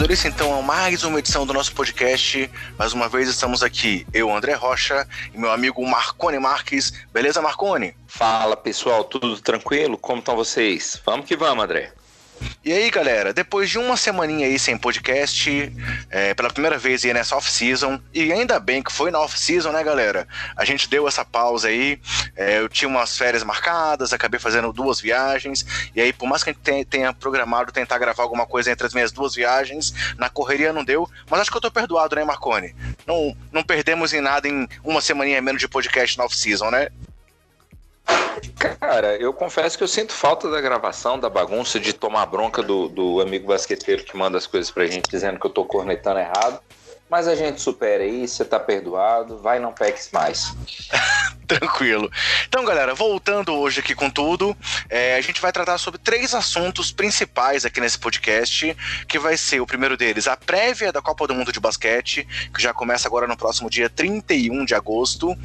Início então a mais uma edição do nosso podcast. Mais uma vez estamos aqui, eu, André Rocha, e meu amigo Marcone Marques. Beleza, Marcone? Fala pessoal, tudo tranquilo? Como estão vocês? Vamos que vamos, André. E aí, galera, depois de uma semaninha aí sem podcast, é, pela primeira vez aí nessa off-season, e ainda bem que foi na off-season, né, galera? A gente deu essa pausa aí, é, eu tinha umas férias marcadas, acabei fazendo duas viagens, e aí, por mais que a gente tenha programado tentar gravar alguma coisa entre as minhas duas viagens, na correria não deu, mas acho que eu tô perdoado, né, Marcone? Não, não perdemos em nada em uma semaninha menos de podcast na off-season, né? Cara, eu confesso que eu sinto falta da gravação, da bagunça, de tomar bronca do, do amigo basqueteiro que manda as coisas pra gente dizendo que eu tô cornetando errado. Mas a gente supera aí, você tá perdoado, vai não peques mais. Tranquilo. Então, galera, voltando hoje aqui com tudo, é, a gente vai tratar sobre três assuntos principais aqui nesse podcast, que vai ser o primeiro deles, a prévia da Copa do Mundo de Basquete, que já começa agora no próximo dia 31 de agosto.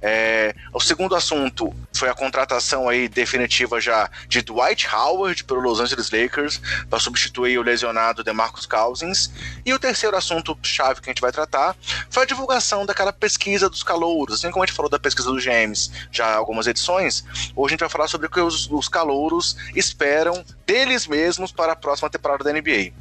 É, o segundo assunto foi a contratação aí definitiva já de Dwight Howard pelo Los Angeles Lakers, para substituir o lesionado DeMarcus Cousins. E o terceiro assunto chave que a gente vai tratar foi a divulgação daquela pesquisa dos calouros, assim como a gente falou da pesquisa do GMs já algumas edições, hoje a gente vai falar sobre o que os, os calouros esperam deles mesmos para a próxima temporada da NBA.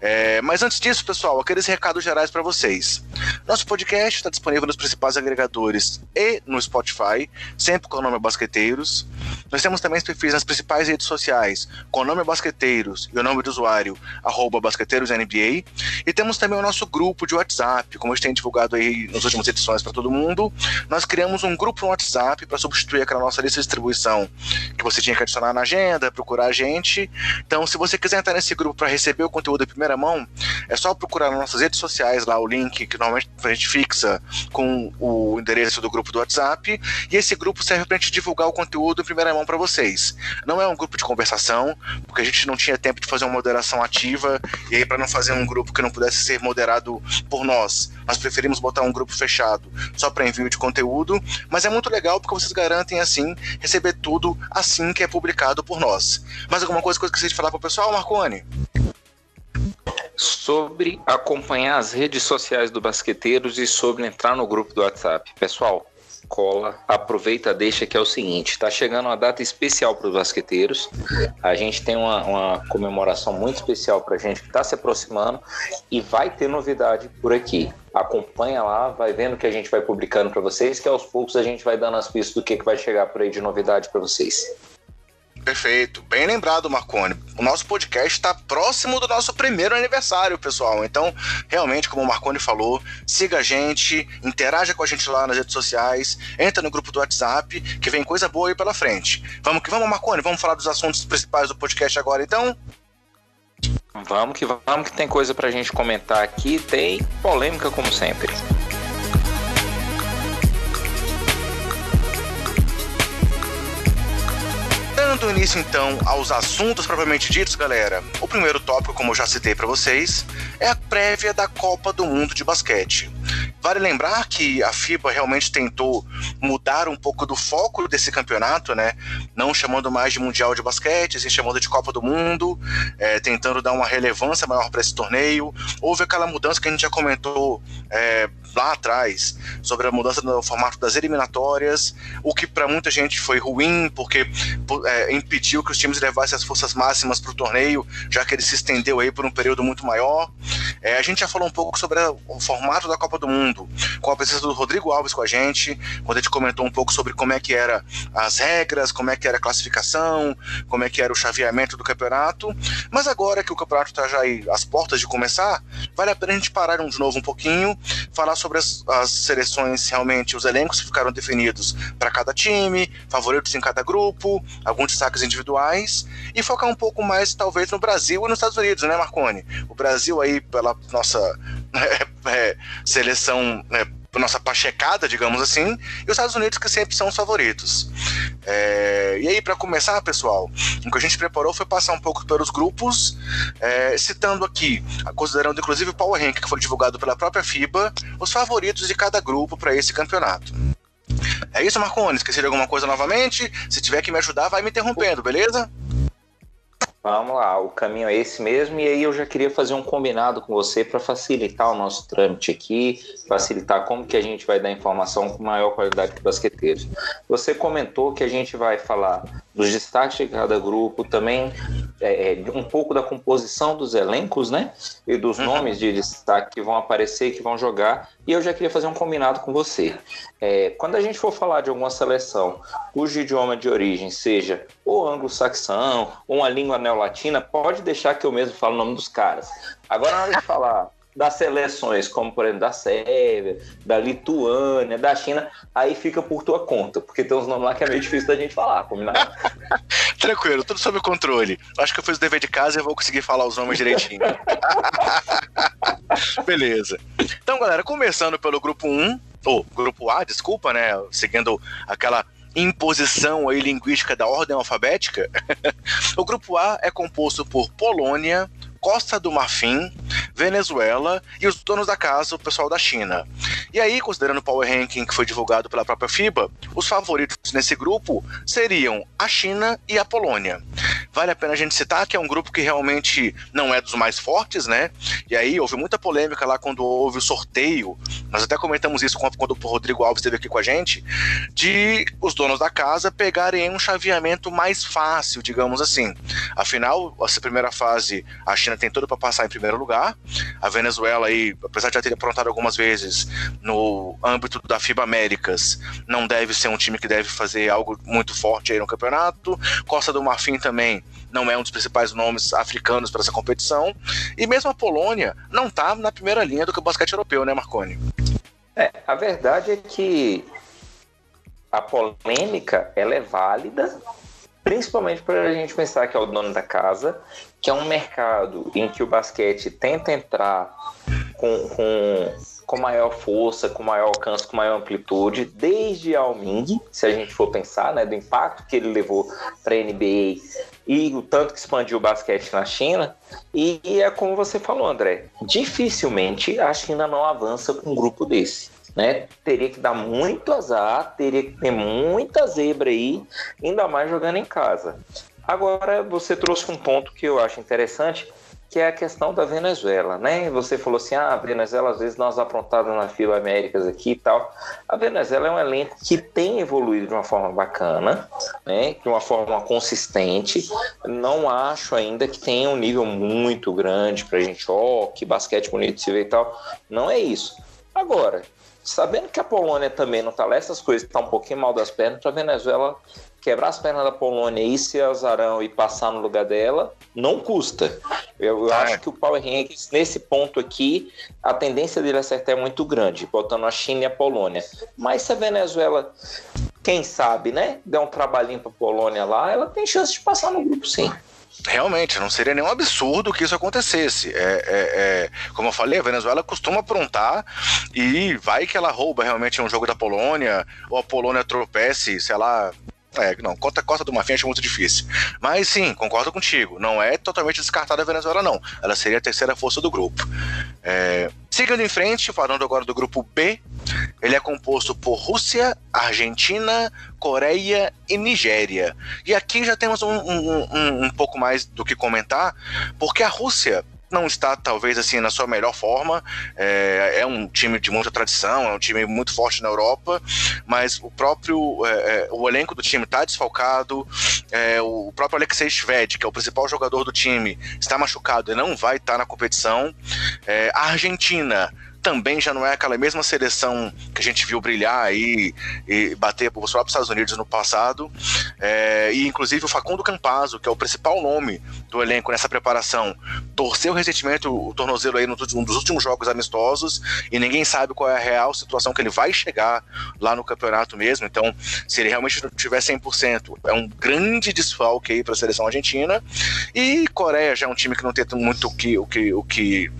É, mas antes disso, pessoal, aqueles recados gerais para vocês. Nosso podcast está disponível nos principais agregadores e no Spotify, sempre com o nome Basqueteiros. Nós temos também os perfis nas principais redes sociais, com o nome Basqueteiros e o nome do usuário, arroba BasqueteirosNBA. E temos também o nosso grupo de WhatsApp, como a gente tem divulgado aí nas últimas edições para todo mundo. Nós criamos um grupo no WhatsApp para substituir aquela nossa lista de distribuição que você tinha que adicionar na agenda, procurar a gente então, se você quiser entrar nesse grupo para receber o conteúdo em primeira mão, é só procurar nas nossas redes sociais lá o link que normalmente a gente fixa com o endereço do grupo do WhatsApp. E esse grupo serve para a gente divulgar o conteúdo em primeira mão para vocês. Não é um grupo de conversação, porque a gente não tinha tempo de fazer uma moderação ativa, e aí para não fazer um grupo que não pudesse ser moderado por nós, nós preferimos botar um grupo fechado só para envio de conteúdo. Mas é muito legal porque vocês garantem assim receber tudo assim que é publicado por nós. Mais alguma coisa que eu esqueci de falar para o pessoal, Marconi? Sobre acompanhar as redes sociais do Basqueteiros e sobre entrar no grupo do WhatsApp. Pessoal, cola, aproveita, deixa que é o seguinte, está chegando uma data especial para os basqueteiros. A gente tem uma, uma comemoração muito especial para a gente que está se aproximando e vai ter novidade por aqui. Acompanha lá, vai vendo que a gente vai publicando para vocês, que aos poucos a gente vai dando as pistas do que, que vai chegar por aí de novidade para vocês. Perfeito. Bem lembrado, Marconi. O nosso podcast está próximo do nosso primeiro aniversário, pessoal. Então, realmente, como o Marconi falou, siga a gente, interaja com a gente lá nas redes sociais, entra no grupo do WhatsApp, que vem coisa boa aí pela frente. Vamos que vamos, Marconi. Vamos falar dos assuntos principais do podcast agora, então? Vamos que vamos, que tem coisa pra gente comentar aqui. Tem polêmica, como sempre. Dando início então aos assuntos propriamente ditos, galera. O primeiro tópico, como eu já citei para vocês, é a prévia da Copa do Mundo de Basquete. Vale lembrar que a FIBA realmente tentou mudar um pouco do foco desse campeonato, né? Não chamando mais de Mundial de Basquete, sim chamando de Copa do Mundo, é, tentando dar uma relevância maior para esse torneio. Houve aquela mudança que a gente já comentou é, lá atrás sobre a mudança no formato das eliminatórias, o que para muita gente foi ruim, porque é, impediu que os times levassem as forças máximas para o torneio, já que ele se estendeu aí por um período muito maior. É, a gente já falou um pouco sobre a, o formato da Copa do Mundo, com a presença do Rodrigo Alves com a gente, quando a gente comentou um pouco sobre como é que era as regras, como é que era a classificação, como é que era o chaveamento do campeonato. Mas agora que o campeonato está já aí às portas de começar, vale a pena a gente parar de novo um pouquinho, falar sobre as, as seleções realmente, os elencos que ficaram definidos para cada time, favoritos em cada grupo, alguns destaques individuais, e focar um pouco mais, talvez, no Brasil e nos Estados Unidos, né, Marconi? O Brasil aí, pela nossa é, é, seleção é, nossa pachecada, digamos assim, e os Estados Unidos que sempre são os favoritos. É, e aí, para começar, pessoal, o que a gente preparou foi passar um pouco pelos grupos, é, citando aqui, considerando inclusive o Power Rank, que foi divulgado pela própria FIBA, os favoritos de cada grupo para esse campeonato. É isso, Marconi? Esqueci de alguma coisa novamente? Se tiver que me ajudar, vai me interrompendo, beleza? Vamos lá, o caminho é esse mesmo, e aí eu já queria fazer um combinado com você para facilitar o nosso trâmite aqui, facilitar como que a gente vai dar informação com maior qualidade para os basqueteiros. Você comentou que a gente vai falar dos destaques de cada grupo, também é, é um pouco da composição dos elencos, né? E dos uhum. nomes de destaque que vão aparecer, que vão jogar. E eu já queria fazer um combinado com você. É, quando a gente for falar de alguma seleção cujo idioma de origem seja ou anglo-saxão ou uma língua neolatina, pode deixar que eu mesmo falo o nome dos caras. Agora, na hora de falar das seleções, como por exemplo da Sérvia, da Lituânia, da China, aí fica por tua conta, porque tem uns nomes lá que é meio difícil da gente falar, combinado? Tranquilo, tudo sob controle. Acho que eu fiz o dever de casa e eu vou conseguir falar os nomes direitinho. Beleza. Então, galera, começando pelo grupo 1, ou grupo A, desculpa, né? Seguindo aquela imposição aí linguística da ordem alfabética, o grupo A é composto por Polônia, Costa do Marfim, Venezuela e os donos da casa, o pessoal da China. E aí, considerando o Power Ranking que foi divulgado pela própria FIBA, os favoritos nesse grupo seriam a China e a Polônia. Vale a pena a gente citar que é um grupo que realmente não é dos mais fortes, né? E aí houve muita polêmica lá quando houve o sorteio. Nós até comentamos isso quando o Rodrigo Alves esteve aqui com a gente, de os donos da casa pegarem um chaveamento mais fácil, digamos assim. Afinal, essa primeira fase, a China tem tudo para passar em primeiro lugar. A Venezuela aí, apesar de já ter aprontado algumas vezes no âmbito da FIBA Américas, não deve ser um time que deve fazer algo muito forte aí no campeonato. Costa do Marfim também não é um dos principais nomes africanos para essa competição. E mesmo a Polônia não está na primeira linha do basquete europeu, né, Marconi? É, a verdade é que a polêmica ela é válida, principalmente para a gente pensar que é o dono da casa, que é um mercado em que o basquete tenta entrar com, com, com maior força, com maior alcance, com maior amplitude, desde a Alming, se a gente for pensar, né, do impacto que ele levou para a NBA e o tanto que expandiu o basquete na China. E, e é como você falou, André, dificilmente a China não avança com um grupo desse né? Teria que dar muito azar, teria que ter muita zebra aí, ainda mais jogando em casa. Agora, você trouxe um ponto que eu acho interessante, que é a questão da Venezuela, né? Você falou assim, ah, a Venezuela, às vezes nós aprontamos na fila Américas aqui e tal. A Venezuela é um elenco que tem evoluído de uma forma bacana, né? De uma forma consistente. Não acho ainda que tenha um nível muito grande pra gente, ó, oh, que basquete bonito se vê e tal. Não é isso. Agora, sabendo que a Polônia também não está lá, essas coisas tá um pouquinho mal das pernas, a Venezuela quebrar as pernas da Polônia e ser azarão e passar no lugar dela, não custa. Eu, eu é. acho que o Power Rankings, nesse ponto aqui, a tendência dele acertar é muito grande, botando a China e a Polônia. Mas se a Venezuela, quem sabe, né, der um trabalhinho para a Polônia lá, ela tem chance de passar no grupo sim. Realmente, não seria nenhum absurdo que isso acontecesse. É, é, é, como eu falei, a Venezuela costuma aprontar e vai que ela rouba realmente um jogo da Polônia, ou a Polônia tropece, sei lá, é, não, conta Costa do Marfim acho muito difícil. Mas sim, concordo contigo. Não é totalmente descartada a Venezuela, não. Ela seria a terceira força do grupo. É... Seguindo em frente, falando agora do grupo B, ele é composto por Rússia, Argentina, Coreia e Nigéria. E aqui já temos um, um, um, um pouco mais do que comentar, porque a Rússia não está talvez assim na sua melhor forma. É, é, um time de muita tradição, é um time muito forte na Europa, mas o próprio é, é o elenco do time está desfalcado. É, o próprio Alexei Shved, que é o principal jogador do time, está machucado e não vai estar na competição. É, a Argentina também já não é aquela mesma seleção que a gente viu brilhar aí e bater para os próprios Estados Unidos no passado. É, e inclusive o Facundo Campazzo, que é o principal nome do elenco nessa preparação, torceu recentemente o, tornozelo aí num dos últimos jogos amistosos e ninguém sabe qual é a real situação que ele vai chegar lá no campeonato mesmo. Então, se ele realmente não tiver 100%, é um grande desfalque aí para a seleção argentina. E Coreia já é um time que não tem muito o que, o que, o que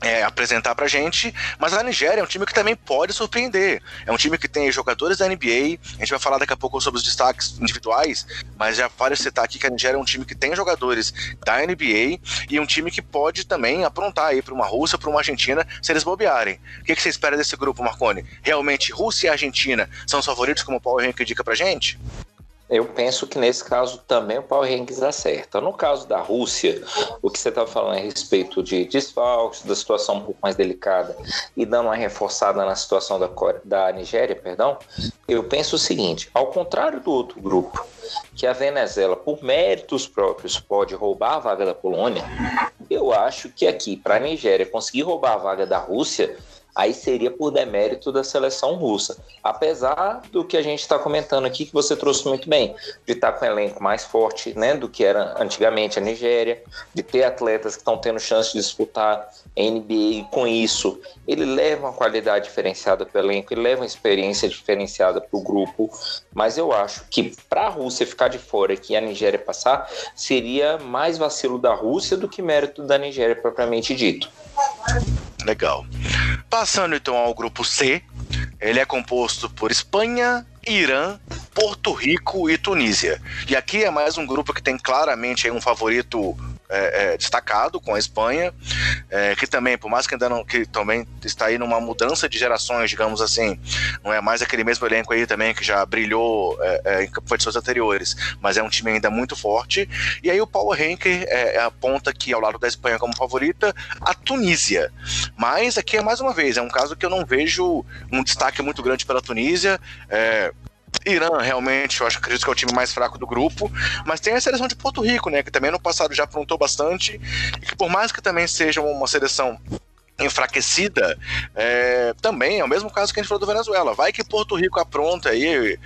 é, apresentar pra gente, mas a Nigéria é um time que também pode surpreender. É um time que tem jogadores da NBA, a gente vai falar daqui a pouco sobre os destaques individuais, mas já vale citar aqui que a Nigéria é um time que tem jogadores da NBA e um time que pode também aprontar aí para uma Rússia, para uma Argentina, se eles bobearem. O que, que você espera desse grupo, Marconi? Realmente Rússia e Argentina são os favoritos como o Power Rank indica pra gente? Eu penso que nesse caso também o Power Rankings acerta. No caso da Rússia, o que você estava falando a respeito de desfalques, da situação um pouco mais delicada e dando uma reforçada na situação da, da Nigéria, perdão, eu penso o seguinte: ao contrário do outro grupo, que a Venezuela, por méritos próprios, pode roubar a vaga da Polônia, eu acho que aqui, para a Nigéria conseguir roubar a vaga da Rússia, aí seria por demérito da seleção russa. Apesar do que a gente está comentando aqui, que você trouxe muito bem, de estar tá com um elenco mais forte né, do que era antigamente a Nigéria, de ter atletas que estão tendo chance de disputar NBA e com isso ele leva uma qualidade diferenciada para o elenco, ele leva uma experiência diferenciada para o grupo, mas eu acho que para a Rússia ficar de fora e a Nigéria passar, seria mais vacilo da Rússia do que mérito da Nigéria propriamente dito. Legal. Passando então ao grupo C, ele é composto por Espanha, Irã, Porto Rico e Tunísia. E aqui é mais um grupo que tem claramente um favorito é, é, destacado com a Espanha, é, que também, por mais que ainda não, que também está aí numa mudança de gerações, digamos assim, não é mais aquele mesmo elenco aí também que já brilhou é, é, em competições anteriores, mas é um time ainda muito forte. E aí o Power Ranker é, aponta que ao lado da Espanha como favorita a Tunísia. Mas aqui é mais uma vez, é um caso que eu não vejo um destaque muito grande pela Tunísia. Irã, realmente, eu acho acredito que é o time mais fraco do grupo, mas tem a seleção de Porto Rico, né, que também no passado já aprontou bastante, e que por mais que também seja uma seleção enfraquecida, é, também é o mesmo caso que a gente falou do Venezuela. Vai que Porto Rico apronta aí,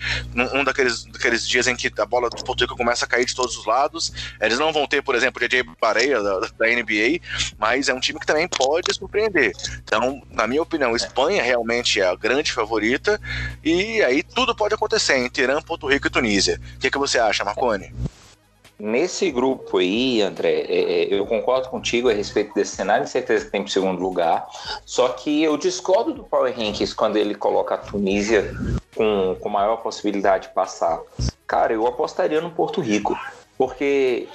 um daqueles, daqueles dias em que a bola do Porto Rico começa a cair de todos os lados. Eles não vão ter, por exemplo, o DJ Bareia da, da, NBA, mas é um time que também pode surpreender. Então, na minha opinião, Espanha realmente é a grande favorita, e aí tudo pode acontecer entre Irã, Porto Rico e Tunísia. O que, que você acha, Marconi? Nesse grupo aí, André, é, é, eu concordo contigo a respeito desse cenário, certeza que tem para segundo lugar. Só que eu discordo do Power Rankings quando ele coloca a Tunísia com, com maior possibilidade de passar. Cara, eu apostaria no Porto Rico, porque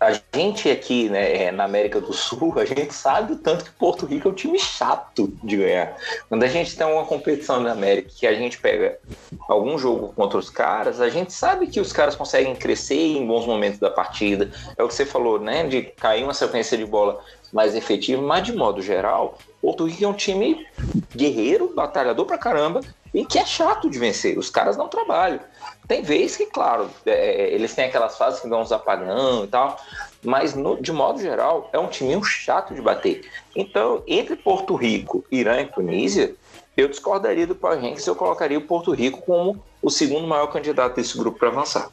a gente aqui, né, é, na América do Sul, a gente sabe o tanto que Porto Rico é um time chato de ganhar. Quando a gente tem uma competição na América que a gente pega algum jogo contra os caras, a gente sabe que os caras conseguem crescer em bons momentos da partida. É o que você falou, né, de cair uma sequência de bola mais efetiva, mas de modo geral, Porto Rico é um time guerreiro, batalhador pra caramba, e que é chato de vencer. Os caras não trabalham. Tem vezes que, claro, é, é, eles têm aquelas fases que dão uns apagão e tal, mas no, de modo geral é um time chato de bater. Então, entre Porto Rico, Irã e Tunísia, eu discordaria do Power Rankings, eu colocaria o Porto Rico como o segundo maior candidato desse grupo para avançar.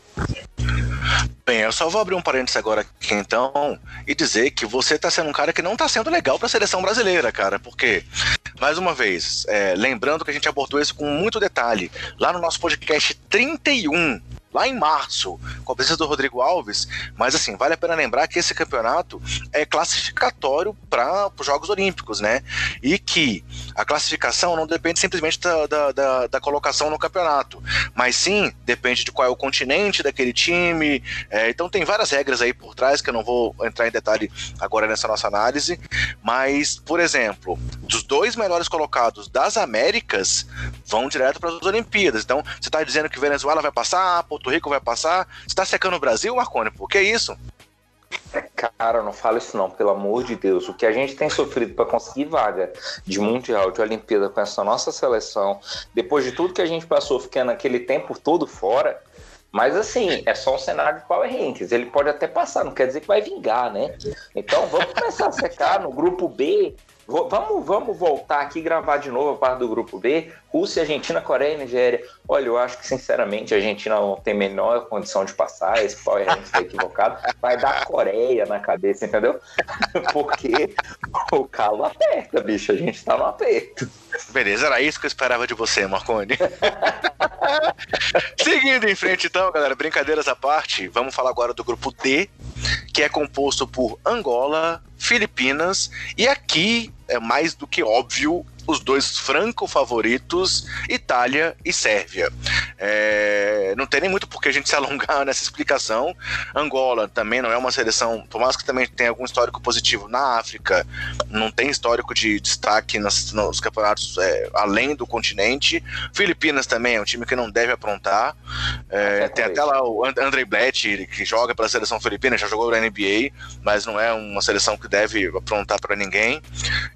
Bem, eu só vou abrir um parênteses agora aqui então e dizer que você tá sendo um cara que não tá sendo legal pra seleção brasileira, cara, porque, mais uma vez, é, lembrando que a gente abordou isso com muito detalhe lá no nosso podcast 31 lá em março, com a presença do Rodrigo Alves, mas assim, vale a pena lembrar que esse campeonato é classificatório para os Jogos Olímpicos, né? E que a classificação não depende simplesmente da, da, da, da colocação no campeonato, mas sim depende de qual é o continente daquele time. É, então tem várias regras aí por trás que eu não vou entrar em detalhe agora nessa nossa análise, mas, por exemplo, dos dois melhores colocados das Américas vão direto para as Olimpíadas. Então, você está dizendo que Venezuela vai passar, Porto Rico vai passar? Você tá secando o Brasil, Marconi? Por que isso? Cara, não fala isso não, pelo amor de Deus. O que a gente tem sofrido para conseguir vaga de Mundial, de Olimpíada com essa nossa seleção, depois de tudo que a gente passou ficando aquele tempo todo fora, mas assim, é só um cenário de Power Rankings. Ele pode até passar, não quer dizer que vai vingar, né? Então vamos começar a secar no grupo B. Vamos, vamos voltar aqui gravar de novo a parte do grupo B. Rússia, Argentina, Coreia e Nigéria. Olha, eu acho que, sinceramente, a Argentina não tem menor condição de passar. Esse Power Rankings está equivocado. Vai dar Coreia na cabeça, entendeu? Porque o calo aperta, bicho. A gente está no aperto. Beleza, era isso que eu esperava de você, Marconi. Seguindo em frente, então, galera, brincadeiras à parte, vamos falar agora do grupo D, que é composto por Angola, Filipinas e aqui é mais do que óbvio os dois franco favoritos, Itália e Sérvia. É, não tem nem muito por que a gente se alongar nessa explicação. Angola também não é uma seleção, por mais que também tenha algum histórico positivo na África, não tem histórico de destaque nos, nos campeonatos é, além do continente. Filipinas também é um time que não deve aprontar. É tem até lá o Andrei Blatt, que joga pela seleção filipina, já jogou na NBA, mas não é uma seleção que deve aprontar para ninguém.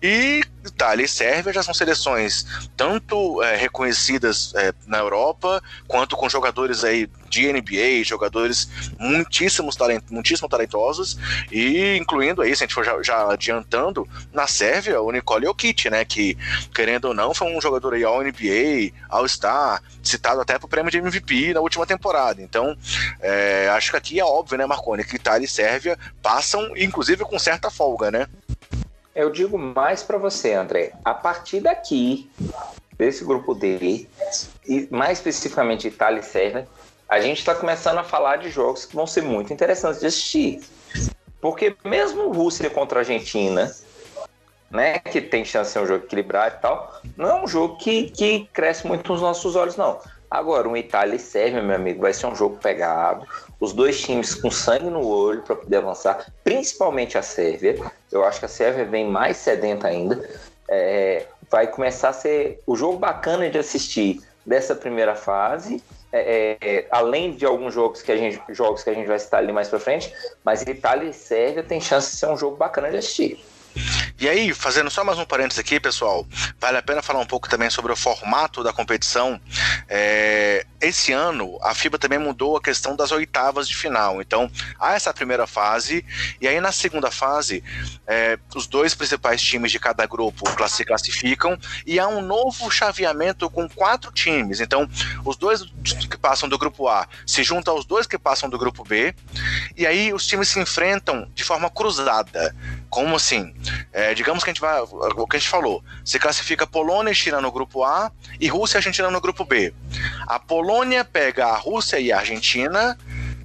E Itália e Sérvia já são seleções tanto é, reconhecidas é, na Europa, quanto com jogadores aí de NBA, jogadores muitíssimos talent, muitíssimo talentosos, e incluindo aí, se a gente for já, já adiantando, na Sérvia, o Nicole Jokic, né, que, querendo ou não, foi um jogador aí ao NBA, ao Star, citado até pro prêmio de MVP na última temporada. Então, é, acho que aqui é óbvio, né, Marconi, que Itália e Sérvia passam, inclusive, com certa folga, né? Eu digo mais para você, André. A partir daqui, desse grupo D, e mais especificamente Itália e Sérvia, a gente está começando a falar de jogos que vão ser muito interessantes de assistir. Porque mesmo Rússia contra a Argentina, né, que tem chance de ser um jogo equilibrado e tal, não é um jogo que, que cresce muito nos nossos olhos, não. Agora, um Itália e Sérvia, meu amigo, vai ser um jogo pegado. Os dois times com sangue no olho para poder avançar, principalmente a Sérvia. Eu acho que a Sérvia vem mais sedenta ainda. É, vai começar a ser o jogo bacana de assistir dessa primeira fase. É, é, além de alguns jogos que a gente jogos que a gente vai citar ali mais para frente, mas Itália e Sérvia tem chance de ser um jogo bacana de assistir. E aí, fazendo só mais um parênteses aqui, pessoal, vale a pena falar um pouco também sobre o formato da competição. É, esse ano, a FIBA também mudou a questão das oitavas de final. Então, há essa primeira fase, e aí na segunda fase, é, os dois principais times de cada grupo se classificam, e há um novo chaveamento com quatro times. Então, os dois que passam do grupo A se juntam aos dois que passam do grupo B, e aí os times se enfrentam de forma cruzada. Como assim? É, digamos que a gente vai. O que a gente falou. Se classifica Polônia e China no grupo A e Rússia e Argentina no grupo B. A Polônia pega a Rússia e a Argentina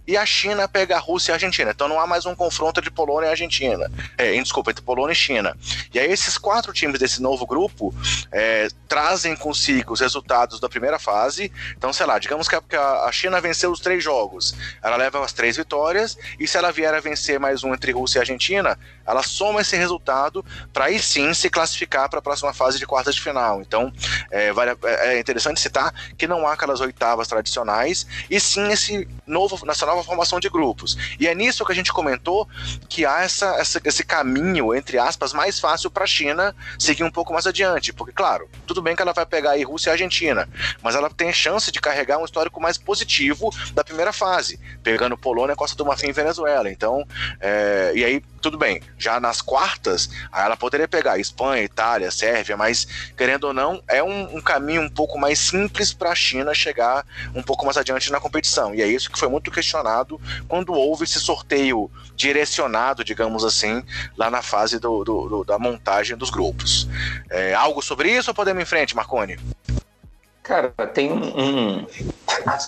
e a China pega a Rússia e a Argentina. Então não há mais um confronto de Polônia e Argentina. É, desculpa, entre Polônia e China. E aí esses quatro times desse novo grupo é, trazem consigo os resultados da primeira fase. Então, sei lá, digamos que a China venceu os três jogos. Ela leva as três vitórias, e se ela vier a vencer mais um entre Rússia e Argentina, ela soma esse resultado para aí sim se classificar para a próxima fase de quartas de final. Então, é, é, interessante citar que não há aquelas oitavas tradicionais, e sim esse novo, nessa nova formação de grupos. E é nisso que a gente comentou que há essa, essa esse caminho, entre aspas, mais fácil para a China seguir um pouco mais adiante. Porque, claro, tudo bem que ela vai pegar aí Rússia e Argentina, mas ela tem chance de carregar um histórico mais positivo da primeira fase, pegando Polônia, Costa do Marfim e Venezuela. Então, é, e aí tudo bem, já nas quartas, ela poderia pegar Espanha, Itália, Sérvia, mas querendo ou não, é um, um caminho um pouco mais simples para a China chegar um pouco mais adiante na competição. E é isso que foi muito questionado quando houve esse sorteio direcionado, digamos assim, lá na fase do, do, do da montagem dos grupos. É, algo sobre isso ou podemos ir em frente, Marconi? Cara, tem um, um,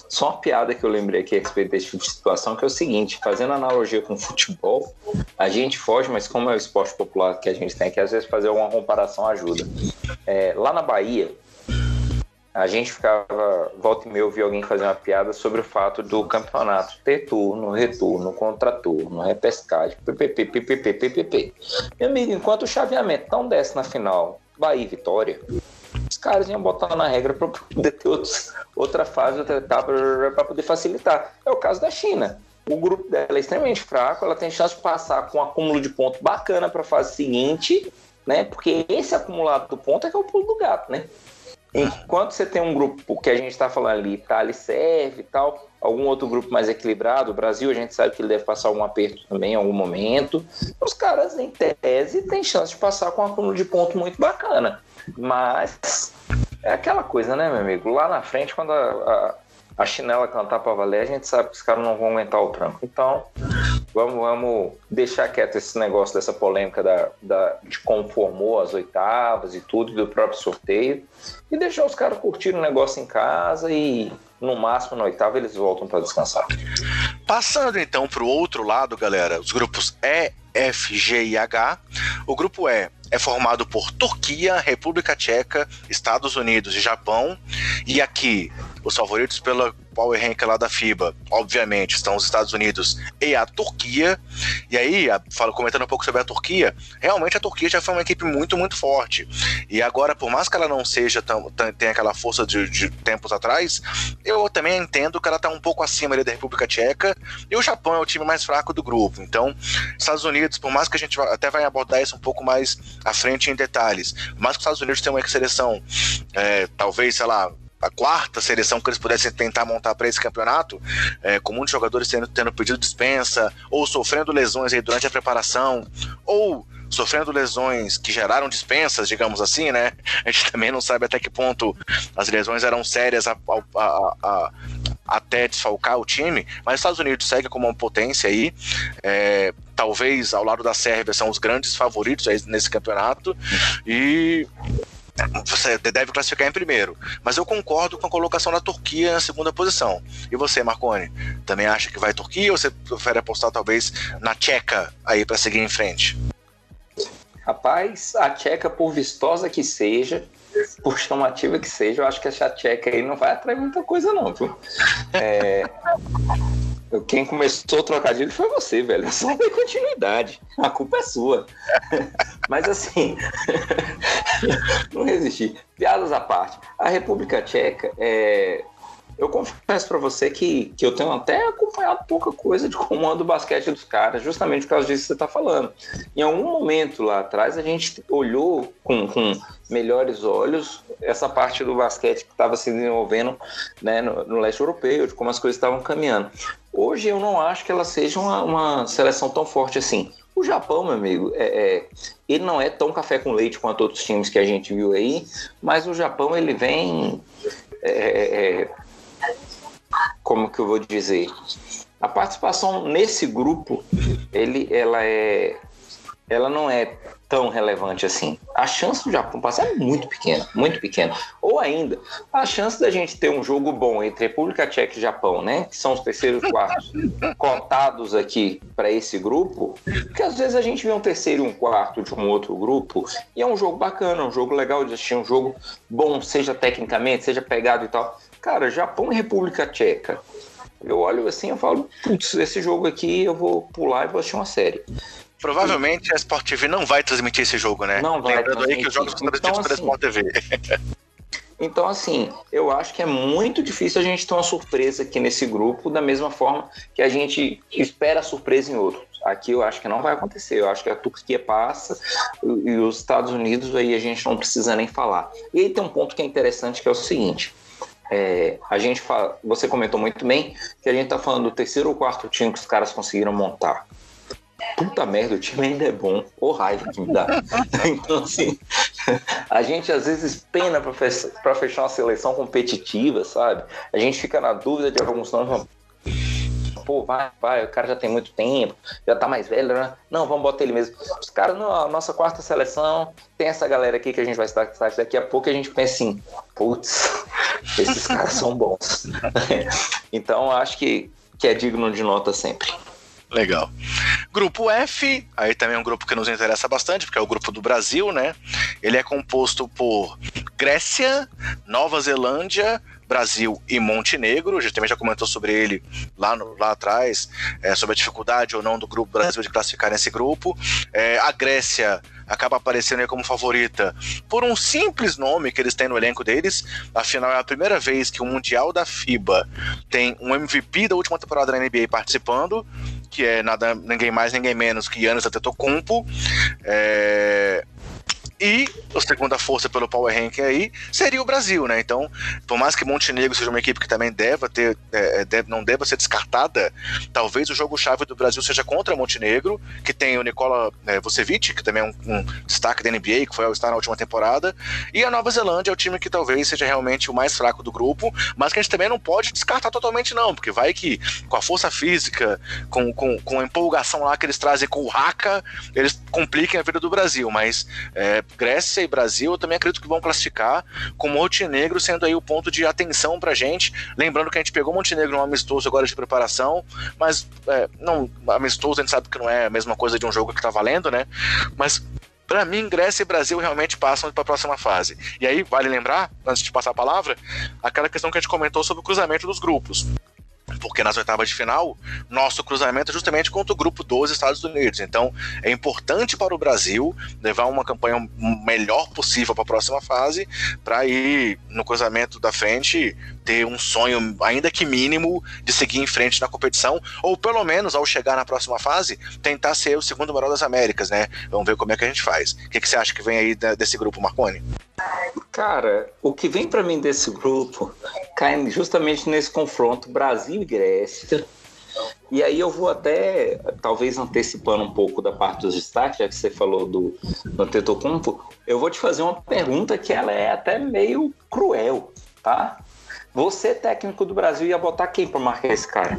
Só uma piada que eu lembrei aqui a respeito desse tipo de situação, que é o seguinte: fazendo analogia com futebol, a gente foge, mas como é o esporte popular que a gente tem aqui, às vezes fazer alguma comparação ajuda. É, lá na Bahia, a gente ficava, volta e meia, ouvir alguém fazer uma piada sobre o fato do campeonato ter turno, retorno, contraturno, repescagem, ppp, ppp, ppp. Meu amigo, enquanto o chaveamento não desce na final, Bahia e Vitória, os caras iam botar na regra para poder ter outros, outra fase, outra etapa, para poder facilitar. É o caso da China. O grupo dela é extremamente fraco, ela tem chance de passar com um acúmulo de ponto bacana para a fase seguinte, né? Porque esse acumulado do ponto é que é o pulo do gato, né? Enquanto você tem um grupo que a gente está falando ali, Itália serve e tal, algum outro grupo mais equilibrado, o Brasil a gente sabe que ele deve passar um aperto também em algum momento, os caras, em tese, têm chance de passar com um acúmulo de ponto muito bacana. Mas é aquela coisa, né, meu amigo? Lá na frente, quando a, a, chinela cantar para valer, a gente sabe que os caras não vão aguentar o tranco. Então, vamos, vamos deixar quieto esse negócio dessa polêmica da, da, de como formou as oitavas e tudo, do próprio sorteio, e deixar os caras curtirem o negócio em casa e no máximo na oitava eles voltam para descansar. Passando então para o outro lado, galera, os grupos E, F, G e H. O grupo E é formado por Turquia, República Tcheca, Estados Unidos e Japão. E aqui os favoritos pela Power Rank lá da FIBA, obviamente, estão os Estados Unidos e a Turquia. E aí, falo, comentando um pouco sobre a Turquia, realmente a Turquia já foi uma equipe muito, muito forte. E agora, por mais que ela não seja tão, tenha aquela força de, de, tempos atrás, eu também entendo que ela está um pouco acima ali da República Tcheca. E o Japão é o time mais fraco do grupo. Então, Estados Unidos, por mais que a gente até vai abordar isso um pouco mais à frente em detalhes, mas que os Estados Unidos tem uma seleção, é, talvez, sei lá, a quarta seleção que eles pudessem tentar montar para esse campeonato, é, com muitos jogadores tendo, tendo pedido dispensa, ou sofrendo lesões aí durante a preparação, ou sofrendo lesões que geraram dispensas, digamos assim, né? A gente também não sabe até que ponto as lesões eram sérias a, a, a, até desfalcar o time, mas os Estados Unidos segue como uma potência aí. É, talvez ao lado da Sérvia são os grandes favoritos nesse campeonato. E você deve classificar em primeiro. Mas eu concordo com a colocação da Turquia na segunda posição. E você, Marconi, também acha que vai Turquia ou você prefere apostar talvez na Tcheca aí para seguir em frente? Rapaz, a Tcheca, por vistosa que seja, por chamativa que seja, eu acho que essa Tcheca aí não vai atrair muita coisa, não? É, quem começou o trocadilho foi você, velho. Eu só dei continuidade. A culpa é sua. Mas assim, não resisti. Piadas à parte. A República Tcheca é, eu confesso para você que, que eu tenho até acompanhado pouca coisa de como anda o basquete dos caras, justamente por causa disso que você está falando. Em algum momento lá atrás, a gente olhou com, com melhores olhos essa parte do basquete que estava se desenvolvendo né, no, no, leste europeu, de como as coisas estavam caminhando. Hoje eu não acho que ela seja uma, uma seleção tão forte assim. O Japão, meu amigo, é, é, ele não é tão café com leite quanto outros times que a gente viu aí, mas o Japão ele vem é, é, é como que eu vou dizer? A participação nesse grupo, ele, ela é, ela não é tão relevante assim. A chance do Japão passar é muito pequena, muito pequena. Ou ainda, a chance da gente ter um jogo bom entre República Tcheca e Japão, né, que são os terceiros e quartos contados aqui para esse grupo, porque às vezes a gente vê um terceiro e um quarto de um outro grupo e é um jogo bacana, um jogo legal de assistir, um jogo bom, seja tecnicamente, seja pegado e tal. Cara, Japão e República Tcheca. Eu olho assim e falo, putz, esse jogo aqui eu vou pular e vou assistir uma série. Provavelmente a Sport TV não vai transmitir esse jogo, né? Não vai. Lembrando aí que os jogos são transmitidos então, pela assim, Sport TV. Então, assim, eu acho que é muito difícil a gente ter uma surpresa aqui nesse grupo, da mesma forma que a gente espera surpresa em outros. Aqui eu acho que não vai acontecer. Eu acho que a Turquia passa e os Estados Unidos aí a gente não precisa nem falar. E aí tem um ponto que é interessante que é o seguinte. É, a gente fala, você comentou muito bem que a gente tá falando do terceiro ou quarto time que os caras conseguiram montar. Puta merda, o time ainda é bom. Ô raiva que me dá. então, assim, a gente às vezes pena para fechar, uma seleção competitiva, sabe? A gente fica na dúvida de alguns nomes pô, vai, vai, o cara já tem muito tempo, já tá mais velho, né? Não, vamos botar ele mesmo. Os caras, não, a nossa quarta seleção, tem essa galera aqui que a gente vai estar daqui a pouco e a gente pensa assim, putz, esses caras são bons. então, acho que, que é digno de nota sempre. Legal. Grupo F, aí também é um grupo que nos interessa bastante, porque é o grupo do Brasil, né? Ele é composto por Grécia, Nova Zelândia, Brasil e Montenegro. A gente também já comentou sobre ele lá, no, lá atrás, é, sobre a dificuldade ou não do grupo Brasil de classificar nesse grupo. É, a Grécia acaba aparecendo como favorita por um simples nome que eles têm no elenco deles. Afinal, é a primeira vez que o Mundial da FIBA tem um MVP da última temporada da NBA participando, que é nada, ninguém mais, ninguém menos que Yannis Antetokounmpo. É, e a segunda força pelo Power Ranking aí seria o Brasil, né? Então, por mais que Montenegro seja uma equipe que também deva ter, é, é deve, não deva ser descartada, talvez o jogo-chave do Brasil seja contra Montenegro, que tem o Nicola é, Vucevic, que também é um, um destaque da NBA, que foi ao estar na última temporada, e a Nova Zelândia é o time que talvez seja realmente o mais fraco do grupo, mas que a gente também não pode descartar totalmente, não, porque vai que com a força física, com, com, com a empolgação lá que eles trazem com o Haka, eles compliquem a vida do Brasil, mas é, Grécia e Brasil, eu também acredito que vão classificar, com Montenegro sendo aí o ponto de atenção pra gente. Lembrando que a gente pegou Montenegro no amistoso agora de preparação, mas é, não, amistoso a gente sabe que não é a mesma coisa de um jogo que tá valendo, né? Mas para mim, Grécia e Brasil realmente passam para a próxima fase. E aí, vale lembrar, antes de passar a palavra, aquela questão que a gente comentou sobre o cruzamento dos grupos porque nas oitavas de final, nosso cruzamento é justamente contra o grupo dos Estados Unidos. Então, é importante para o Brasil levar uma campanha melhor possível para a próxima fase, para ir no cruzamento da frente ter um sonho, ainda que mínimo, de seguir em frente na competição, ou pelo menos, ao chegar na próxima fase, tentar ser o segundo melhor das Américas, né? Vamos ver como é que a gente faz. O que, que você acha que vem aí desse grupo, Marconi? Cara, o que vem para mim desse grupo cai justamente nesse confronto Brasil e Grécia. E aí eu vou até, talvez antecipando um pouco da parte dos destaques, já que você falou do, do eu vou te fazer uma pergunta que ela é até meio cruel, tá? Você, técnico do Brasil, ia botar quem para marcar esse cara?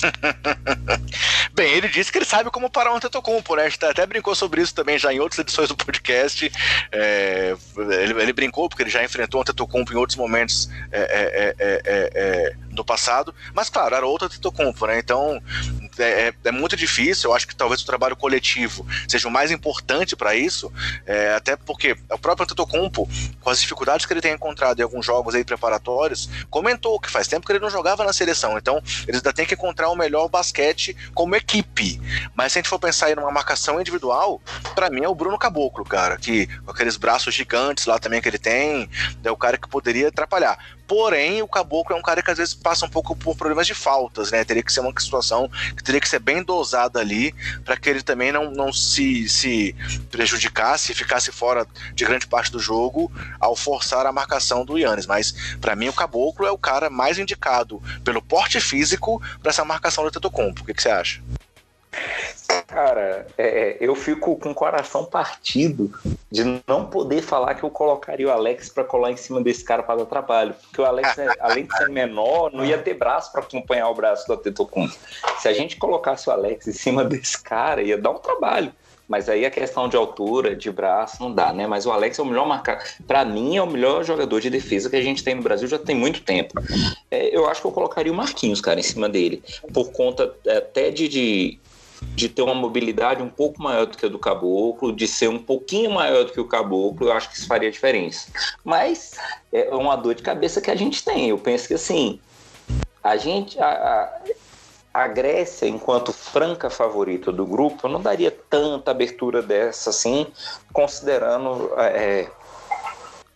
Bem, ele disse que ele sabe como parar um Tetocumpo, né? A gente até brincou sobre isso também já em outras edições do podcast. É, ele, ele, brincou porque ele já enfrentou um Tetocumpo em outros momentos é, é, é, é, é do passado, mas claro, era outro Tetocumpo, né? Então é, é, muito difícil. Eu acho que talvez o trabalho coletivo seja o mais importante para isso, até porque o próprio Tetocumpo, com as dificuldades que ele tem encontrado em alguns jogos aí preparatórios, comentou que faz tempo que ele não jogava na seleção. Então, eles ainda têm que encontrar o melhor basquete como equipe. Mas se a gente for pensar em uma marcação individual, para mim é o Bruno Caboclo, cara, que com aqueles braços gigantes lá também que ele tem, é o cara que poderia atrapalhar. Porém, o Caboclo é um cara que às vezes passa um pouco por problemas de faltas, né? Teria que ser uma situação que teria que ser bem dosada ali para que ele também não, não se, se prejudicasse e ficasse fora de grande parte do jogo ao forçar a marcação do Yannis. Mas para mim o Caboclo é o cara mais indicado pelo porte físico para essa marcação do Tetocompo. O que, que você acha? Cara, é, eu fico com o coração partido de não poder falar que eu colocaria o Alex para colar em cima desse cara para dar trabalho. Porque o Alex, né, além de ser menor, não ia ter braço para acompanhar o braço do Atentocumpo. Se a gente colocasse o Alex em cima desse cara, ia dar um trabalho. Mas aí a questão de altura, de braço, não dá, né? Mas o Alex é o melhor marcador. Para mim, é o melhor jogador de defesa que a gente tem no Brasil já tem muito tempo. É, eu acho que eu colocaria o Marquinhos, cara, em cima dele. Por conta é, até de, de de ter uma mobilidade um pouco maior do que a do caboclo, de ser um pouquinho maior do que o caboclo, eu acho que isso faria diferença. Mas é uma dor de cabeça que a gente tem. Eu penso que assim, a gente. A, a, a Grécia, enquanto franca favorita do grupo, não daria tanta abertura dessa assim, considerando é,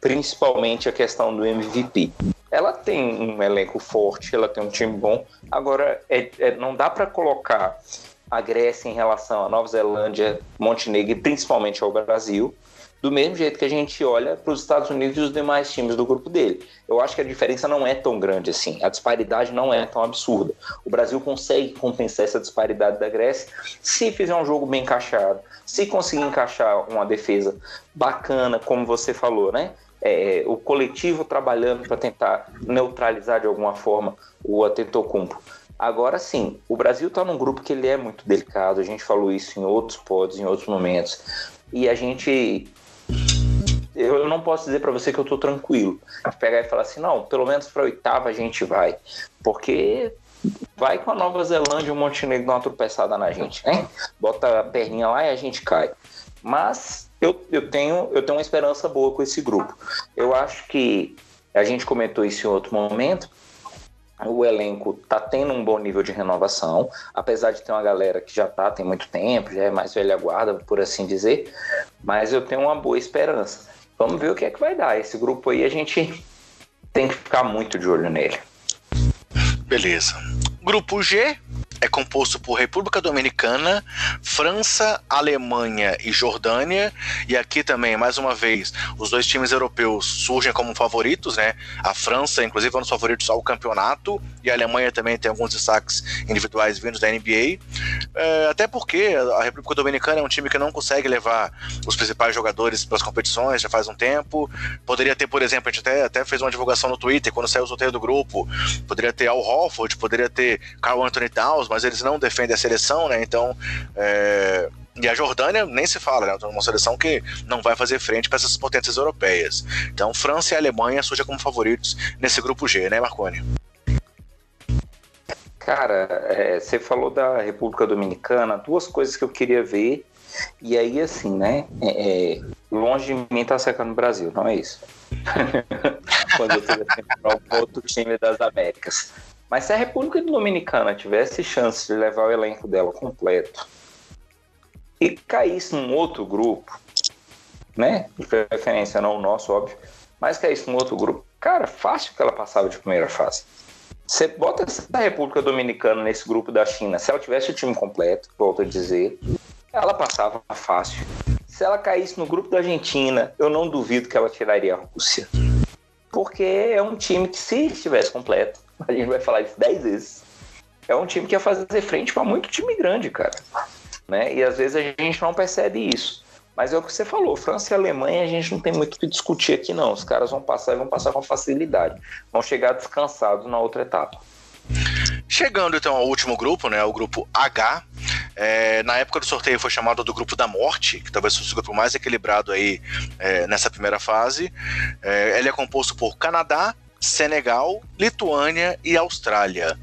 principalmente a questão do MVP. Ela tem um elenco forte, ela tem um time bom. Agora, é, é não dá para colocar a Grécia em relação à Nova Zelândia, Montenegro e principalmente ao Brasil, do mesmo jeito que a gente olha para os Estados Unidos e os demais times do grupo dele. Eu acho que a diferença não é tão grande assim, a disparidade não é tão absurda. O Brasil consegue compensar essa disparidade da Grécia se fizer um jogo bem encaixado, se conseguir encaixar uma defesa bacana, como você falou, né? É, o coletivo trabalhando para tentar neutralizar de alguma forma o Atentocumpo. Agora sim, o Brasil está num grupo que ele é muito delicado, a gente falou isso em outros pods, em outros momentos, e a gente eu não posso dizer para você que eu tô tranquilo. Pegar e falar assim, não, pelo menos para oitava a gente vai. Porque vai com a Nova Zelândia e o Montenegro dar uma tropeçada na gente, né? Bota a perninha lá e a gente cai. Mas eu, eu, tenho, eu tenho uma esperança boa com esse grupo. Eu acho que a gente comentou isso em outro momento o elenco tá tendo um bom nível de renovação, apesar de ter uma galera que já tá tem muito tempo, já é mais velha guarda, por assim dizer, mas eu tenho uma boa esperança. Vamos ver o que é que vai dar. Esse grupo aí a gente tem que ficar muito de olho nele. Beleza. Grupo G, é composto por República Dominicana, França, Alemanha e Jordânia. E aqui também, mais uma vez, os dois times europeus surgem como favoritos, né? A França, inclusive, é um dos favoritos ao campeonato, e a Alemanha também tem alguns destaques individuais vindos da NBA. É, até porque a República Dominicana é um time que não consegue levar os principais jogadores para as competições já faz um tempo. Poderia ter, por exemplo, a gente até, até fez uma divulgação no Twitter quando saiu o sorteio do grupo. Poderia ter Al Horford, poderia ter Carl Anthony Towns, mas eles não defendem a seleção, né? Então. É... E a Jordânia nem se fala, né? Uma seleção que não vai fazer frente para essas potências europeias. Então, França e Alemanha surgem como favoritos nesse grupo G, né, Marconi? Cara, é, você falou da República Dominicana, duas coisas que eu queria ver E aí, assim, né? É, é, longe de mim tá secando o Brasil, não é isso. Quando eu tivesse para outro time das Américas. Mas se a República Dominicana tivesse chance de levar o elenco dela completo e caísse num outro grupo, né? De preferência não o nosso, óbvio, mas caísse num outro grupo, cara, fácil que ela passava de primeira fase. Você bota essa República Dominicana nesse grupo da China, se ela tivesse o time completo, volto a dizer, ela passava fácil. Se ela caísse no grupo da Argentina, eu não duvido que ela tiraria a Rússia. Porque é um time que, se estivesse completo, a gente vai falar isso 10 vezes, é um time que ia fazer frente para muito time grande, cara. Né? E às vezes a gente não percebe isso. Mas é o que você falou, França e Alemanha a gente não tem muito o que discutir aqui não. Os caras vão passar e vão passar com facilidade. Vão chegar descansados na outra etapa. Chegando então ao último grupo, né, o grupo H. É, na época do sorteio foi chamado do grupo da morte, que talvez fosse o grupo mais equilibrado aí é, nessa primeira fase. É, ele é composto por Canadá, Senegal, Lituânia e Austrália.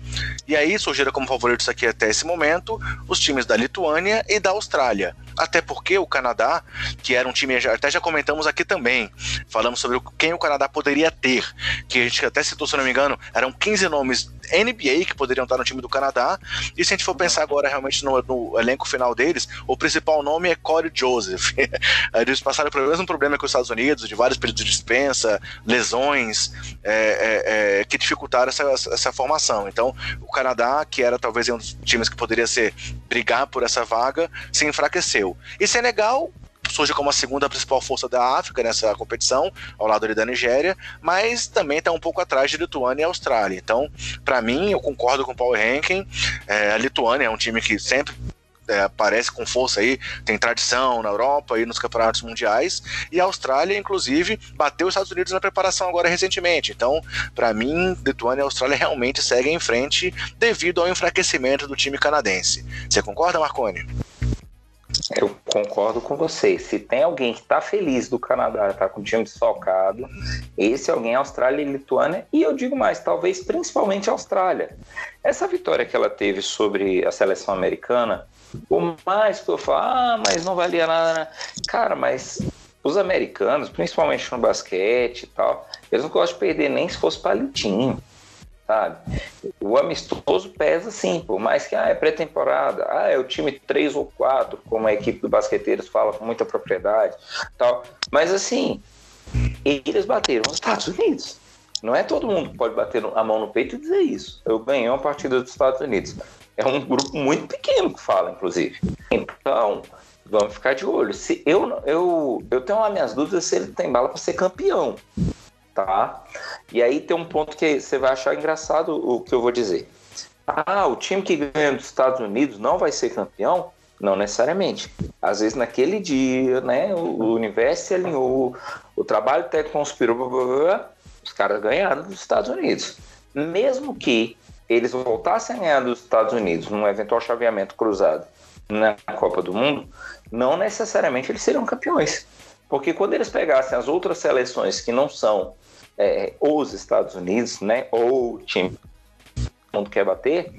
E aí surgiram como favoritos aqui até esse momento os times da Lituânia e da Austrália. Até porque o Canadá, que era um time, até já comentamos aqui também, falamos sobre quem o Canadá poderia ter, que a gente até citou, se não me engano, eram 15 nomes NBA que poderiam estar no time do Canadá. E se a gente for pensar agora realmente no, no elenco final deles, o principal nome é Corey Joseph. Eles passaram pelo mesmo problema que os Estados Unidos, de vários períodos de dispensa, lesões, é, é, é, que dificultaram essa, essa formação. Então, o Canadá, que era talvez um dos times que poderia ser brigar por essa vaga, se enfraqueceu. E Senegal surge como a segunda principal força da África nessa competição, ao lado da Nigéria, mas também está um pouco atrás de Lituânia e Austrália. Então, para mim, eu concordo com o Power Ranking. É, a Lituânia é um time que sempre é, aparece com força aí, tem tradição na Europa e nos campeonatos mundiais, e a Austrália, inclusive, bateu os Estados Unidos na preparação agora recentemente. Então, para mim, Lituânia e Austrália realmente seguem em frente devido ao enfraquecimento do time canadense. Você concorda, Marconi? Eu concordo com você. Se tem alguém que está feliz do Canadá, está com o time desfalcado, esse alguém é Austrália e Lituânia, e eu digo mais, talvez principalmente a Austrália. Essa vitória que ela teve sobre a seleção americana, por mais que eu falo, ah, mas não valia nada. Né? Cara, mas os americanos, principalmente no basquete e tal, eles não gostam de perder nem se fosse palitinho sabe? O amistoso pesa sim, por mais que ah, é pré-temporada, ah, é o time 3 ou 4, como a equipe do Basqueteiros fala com muita propriedade, tal. Mas assim, eles bateram os Estados Unidos. Não é todo mundo que pode bater a mão no peito e dizer isso. Eu ganhei uma partida dos Estados Unidos. É um grupo muito pequeno que fala, inclusive. Então, vamos ficar de olho. Se eu, eu, eu tenho as minhas dúvidas se ele tem bala para ser campeão tá? E aí tem um ponto que você vai achar engraçado o que eu vou dizer. Ah, o time que ganha dos Estados Unidos não vai ser campeão? Não necessariamente. Às vezes naquele dia, né, o universo se alinhou, o trabalho técnico conspirou, blá, blá, blá, os caras ganharam dos Estados Unidos. Mesmo que eles voltassem a ganhar dos Estados Unidos num eventual chaveamento cruzado na Copa do Mundo, não necessariamente eles seriam campeões. Porque quando eles pegassem as outras seleções que não são é, os Estados Unidos, né, ou o time que mundo quer bater,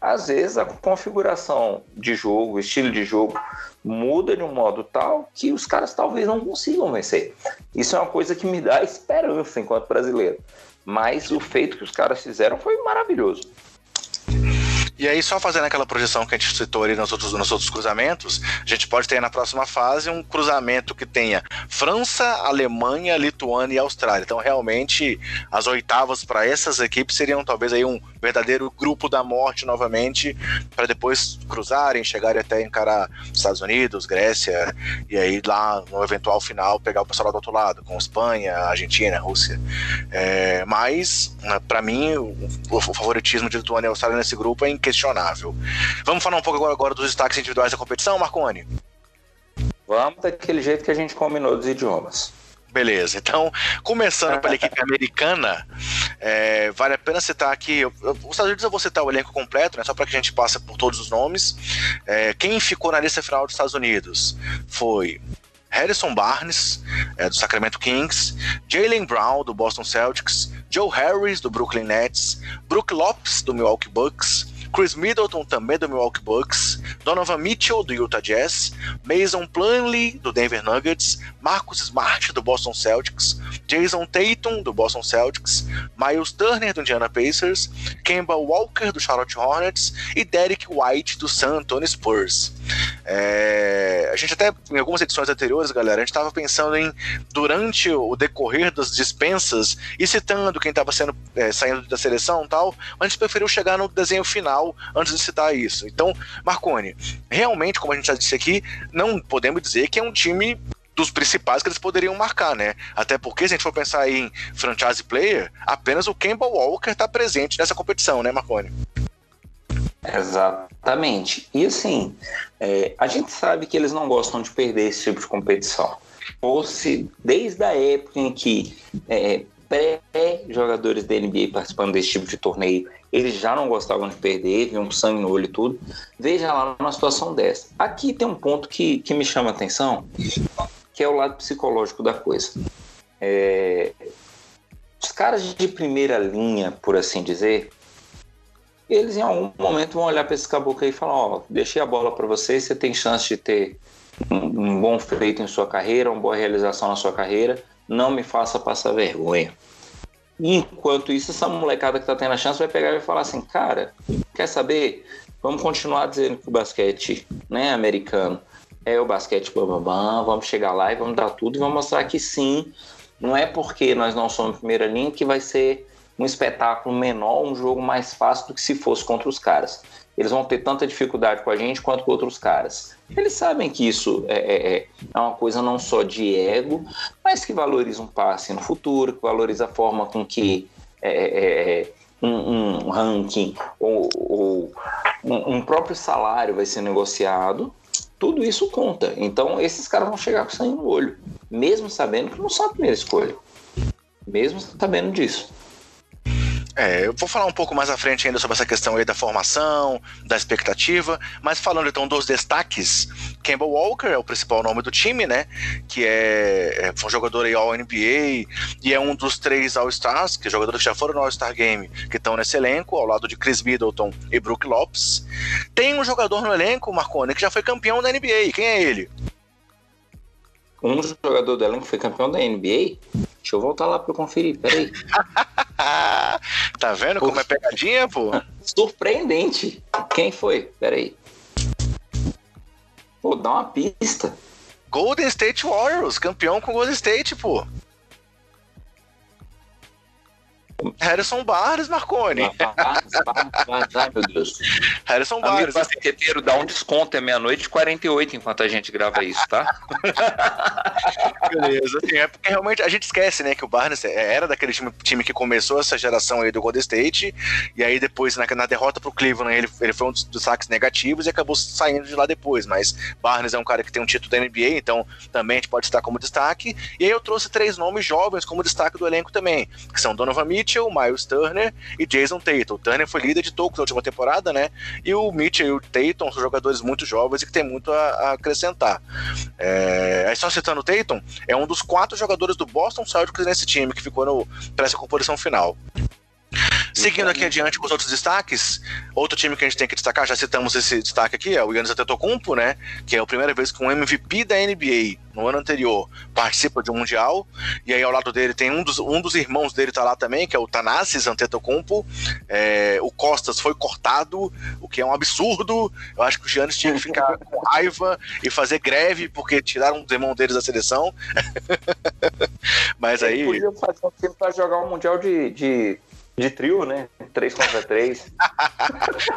às vezes a configuração de jogo, o estilo de jogo muda de um modo tal que os caras talvez não consigam vencer. Isso é uma coisa que me dá esperança enquanto brasileiro. Mas o feito que os caras fizeram foi maravilhoso. E aí, só fazendo aquela projeção que a gente citou ali nos outros, nos outros cruzamentos, a gente pode ter na próxima fase um cruzamento que tenha França, Alemanha, Lituânia e Austrália. Então, realmente, as oitavas para essas equipes seriam talvez aí um verdadeiro grupo da morte novamente, para depois cruzarem, chegarem até encarar Estados Unidos, Grécia, e aí lá no eventual final pegar o pessoal do outro lado, com Espanha, Argentina, Rússia. É, mas, para mim, o, o, favoritismo de Lituânia e Austrália nesse grupo é inquestionável. Vamos falar um pouco agora, agora dos destaques individuais da competição, Marconi? Vamos daquele jeito que a gente combinou dos idiomas. Beleza, então, começando pela equipe americana, é, vale a pena citar aqui. Os Estados Unidos eu vou citar o elenco completo, né, só para que a gente passe por todos os nomes. É, quem ficou na lista final dos Estados Unidos foi Harrison Barnes, é, do Sacramento Kings, Jalen Brown, do Boston Celtics, Joe Harris, do Brooklyn Nets, Brook Lopes, do Milwaukee Bucks, Chris Middleton também do Milwaukee Bucks, Donovan Mitchell do Utah Jazz, Mason Plumlee do Denver Nuggets, Marcus Smart do Boston Celtics, Jason Tatum do Boston Celtics, Miles Turner do Indiana Pacers, Kemba Walker do Charlotte Hornets e Derek White do San Antonio Spurs. É, a gente até em algumas edições anteriores, galera, a gente estava pensando em durante o decorrer das dispensas e citando quem estava é, saindo da seleção, tal, mas a gente preferiu chegar no desenho final antes de citar isso. Então, Marconi, realmente, como a gente já disse aqui, não podemos dizer que é um time dos principais que eles poderiam marcar, né? Até porque, se a gente for pensar em franchise player, apenas o Kemba Walker está presente nessa competição, né, Marconi? Exatamente. E assim, é, a gente sabe que eles não gostam de perder esse tipo de competição. Fosse desde a época em que é, pré-jogadores da NBA participando desse tipo de torneio, eles já não gostavam de perder, viam sangue no olho e tudo. Veja lá numa situação dessa. Aqui tem um ponto que, que me chama a atenção, que é o lado psicológico da coisa. É, os caras de primeira linha, por assim dizer, eles em algum momento vão olhar para esse caboclo e falar: Ó, deixei a bola para você, você tem chance de ter um, um bom feito em sua carreira, uma boa realização na sua carreira, não me faça passar vergonha. Enquanto isso, essa molecada que tá tendo a chance vai pegar e vai falar assim: cara, quer saber? Vamos continuar dizendo que o basquete né, americano é o basquete bam, vamos chegar lá e vamos dar tudo e vamos mostrar que sim, não é porque nós não somos primeira linha que vai ser um espetáculo menor, um jogo mais fácil do que se fosse contra os caras. Eles vão ter tanta dificuldade com a gente quanto com outros caras. Eles sabem que isso é, é, é, é uma coisa não só de ego, mas que valoriza um passe no futuro, que valoriza a forma com que é, é, é um, um, ranking ou, ou um, um próprio salário vai ser negociado tudo isso conta. Então, esses caras vão chegar com sangue no olho, mesmo sabendo que não são a primeira escolha, mesmo sabendo disso. É, eu vou falar um pouco mais à frente ainda sobre essa questão aí da formação, da expectativa, mas falando então dos destaques, Campbell Walker é o principal nome do time, né? Que é, é um jogador aí All-NBA e é um dos três All-Stars, que é jogadores que já foram no All-Star Game, que estão nesse elenco, ao lado de Chris Middleton e Brook Lopes. Tem um jogador no elenco, Marconi, que já foi campeão da NBA. Quem é ele? Um jogador do elenco foi campeão da NBA? Deixa eu voltar lá pra eu conferir, peraí. tá vendo como é pegadinha, pô? Surpreendente. Quem foi? Peraí. Pô, dá uma pista. Golden State Warriors, campeão com Golden State, pô. Harrison Barnes, Marconi. Ai, meu Deus. Harrison Barnes. Amigo basqueteiro, dá um desconto, é meia-noite e 48 enquanto a gente grava isso, tá? Beleza, assim, é porque realmente a gente esquece, né, que o Barnes é, era daquele time, time que começou essa geração aí do Golden State, e aí depois, na, na derrota pro Cleveland, ele, ele foi um dos, dos saques negativos e acabou saindo de lá depois, mas Barnes é um cara que tem um título da NBA, então também a gente pode estar como destaque, e aí eu trouxe três nomes jovens como destaque do elenco também, que são Donovan Mitchell, Mitchell, Miles Turner e Jason Tatum. O Turner foi líder de tocos na última temporada, né? E o Mitchell e o Tatum são jogadores muito jovens e que tem muito a, a acrescentar. É... Aí só citando o Tatum, é um dos quatro jogadores do Boston Celtics nesse time que ficou para essa composição final. Seguindo aqui adiante com os outros destaques, outro time que a gente tem que destacar, já citamos esse destaque aqui, é o Yannis Antetokounmpo, né? Que é a primeira vez que um MVP da NBA no ano anterior participa de um mundial. E aí ao lado dele tem um dos, um dos irmãos dele tá lá também, que é o Tanassis Antetokounmpo. É, o Costas foi cortado, o que é um absurdo. Eu acho que o Giannis tinha que ficar com raiva e fazer greve porque tiraram os irmãos deles da seleção. Mas aí. Ele podia fazer um time para jogar um mundial de, de de trio, né? Três contra três.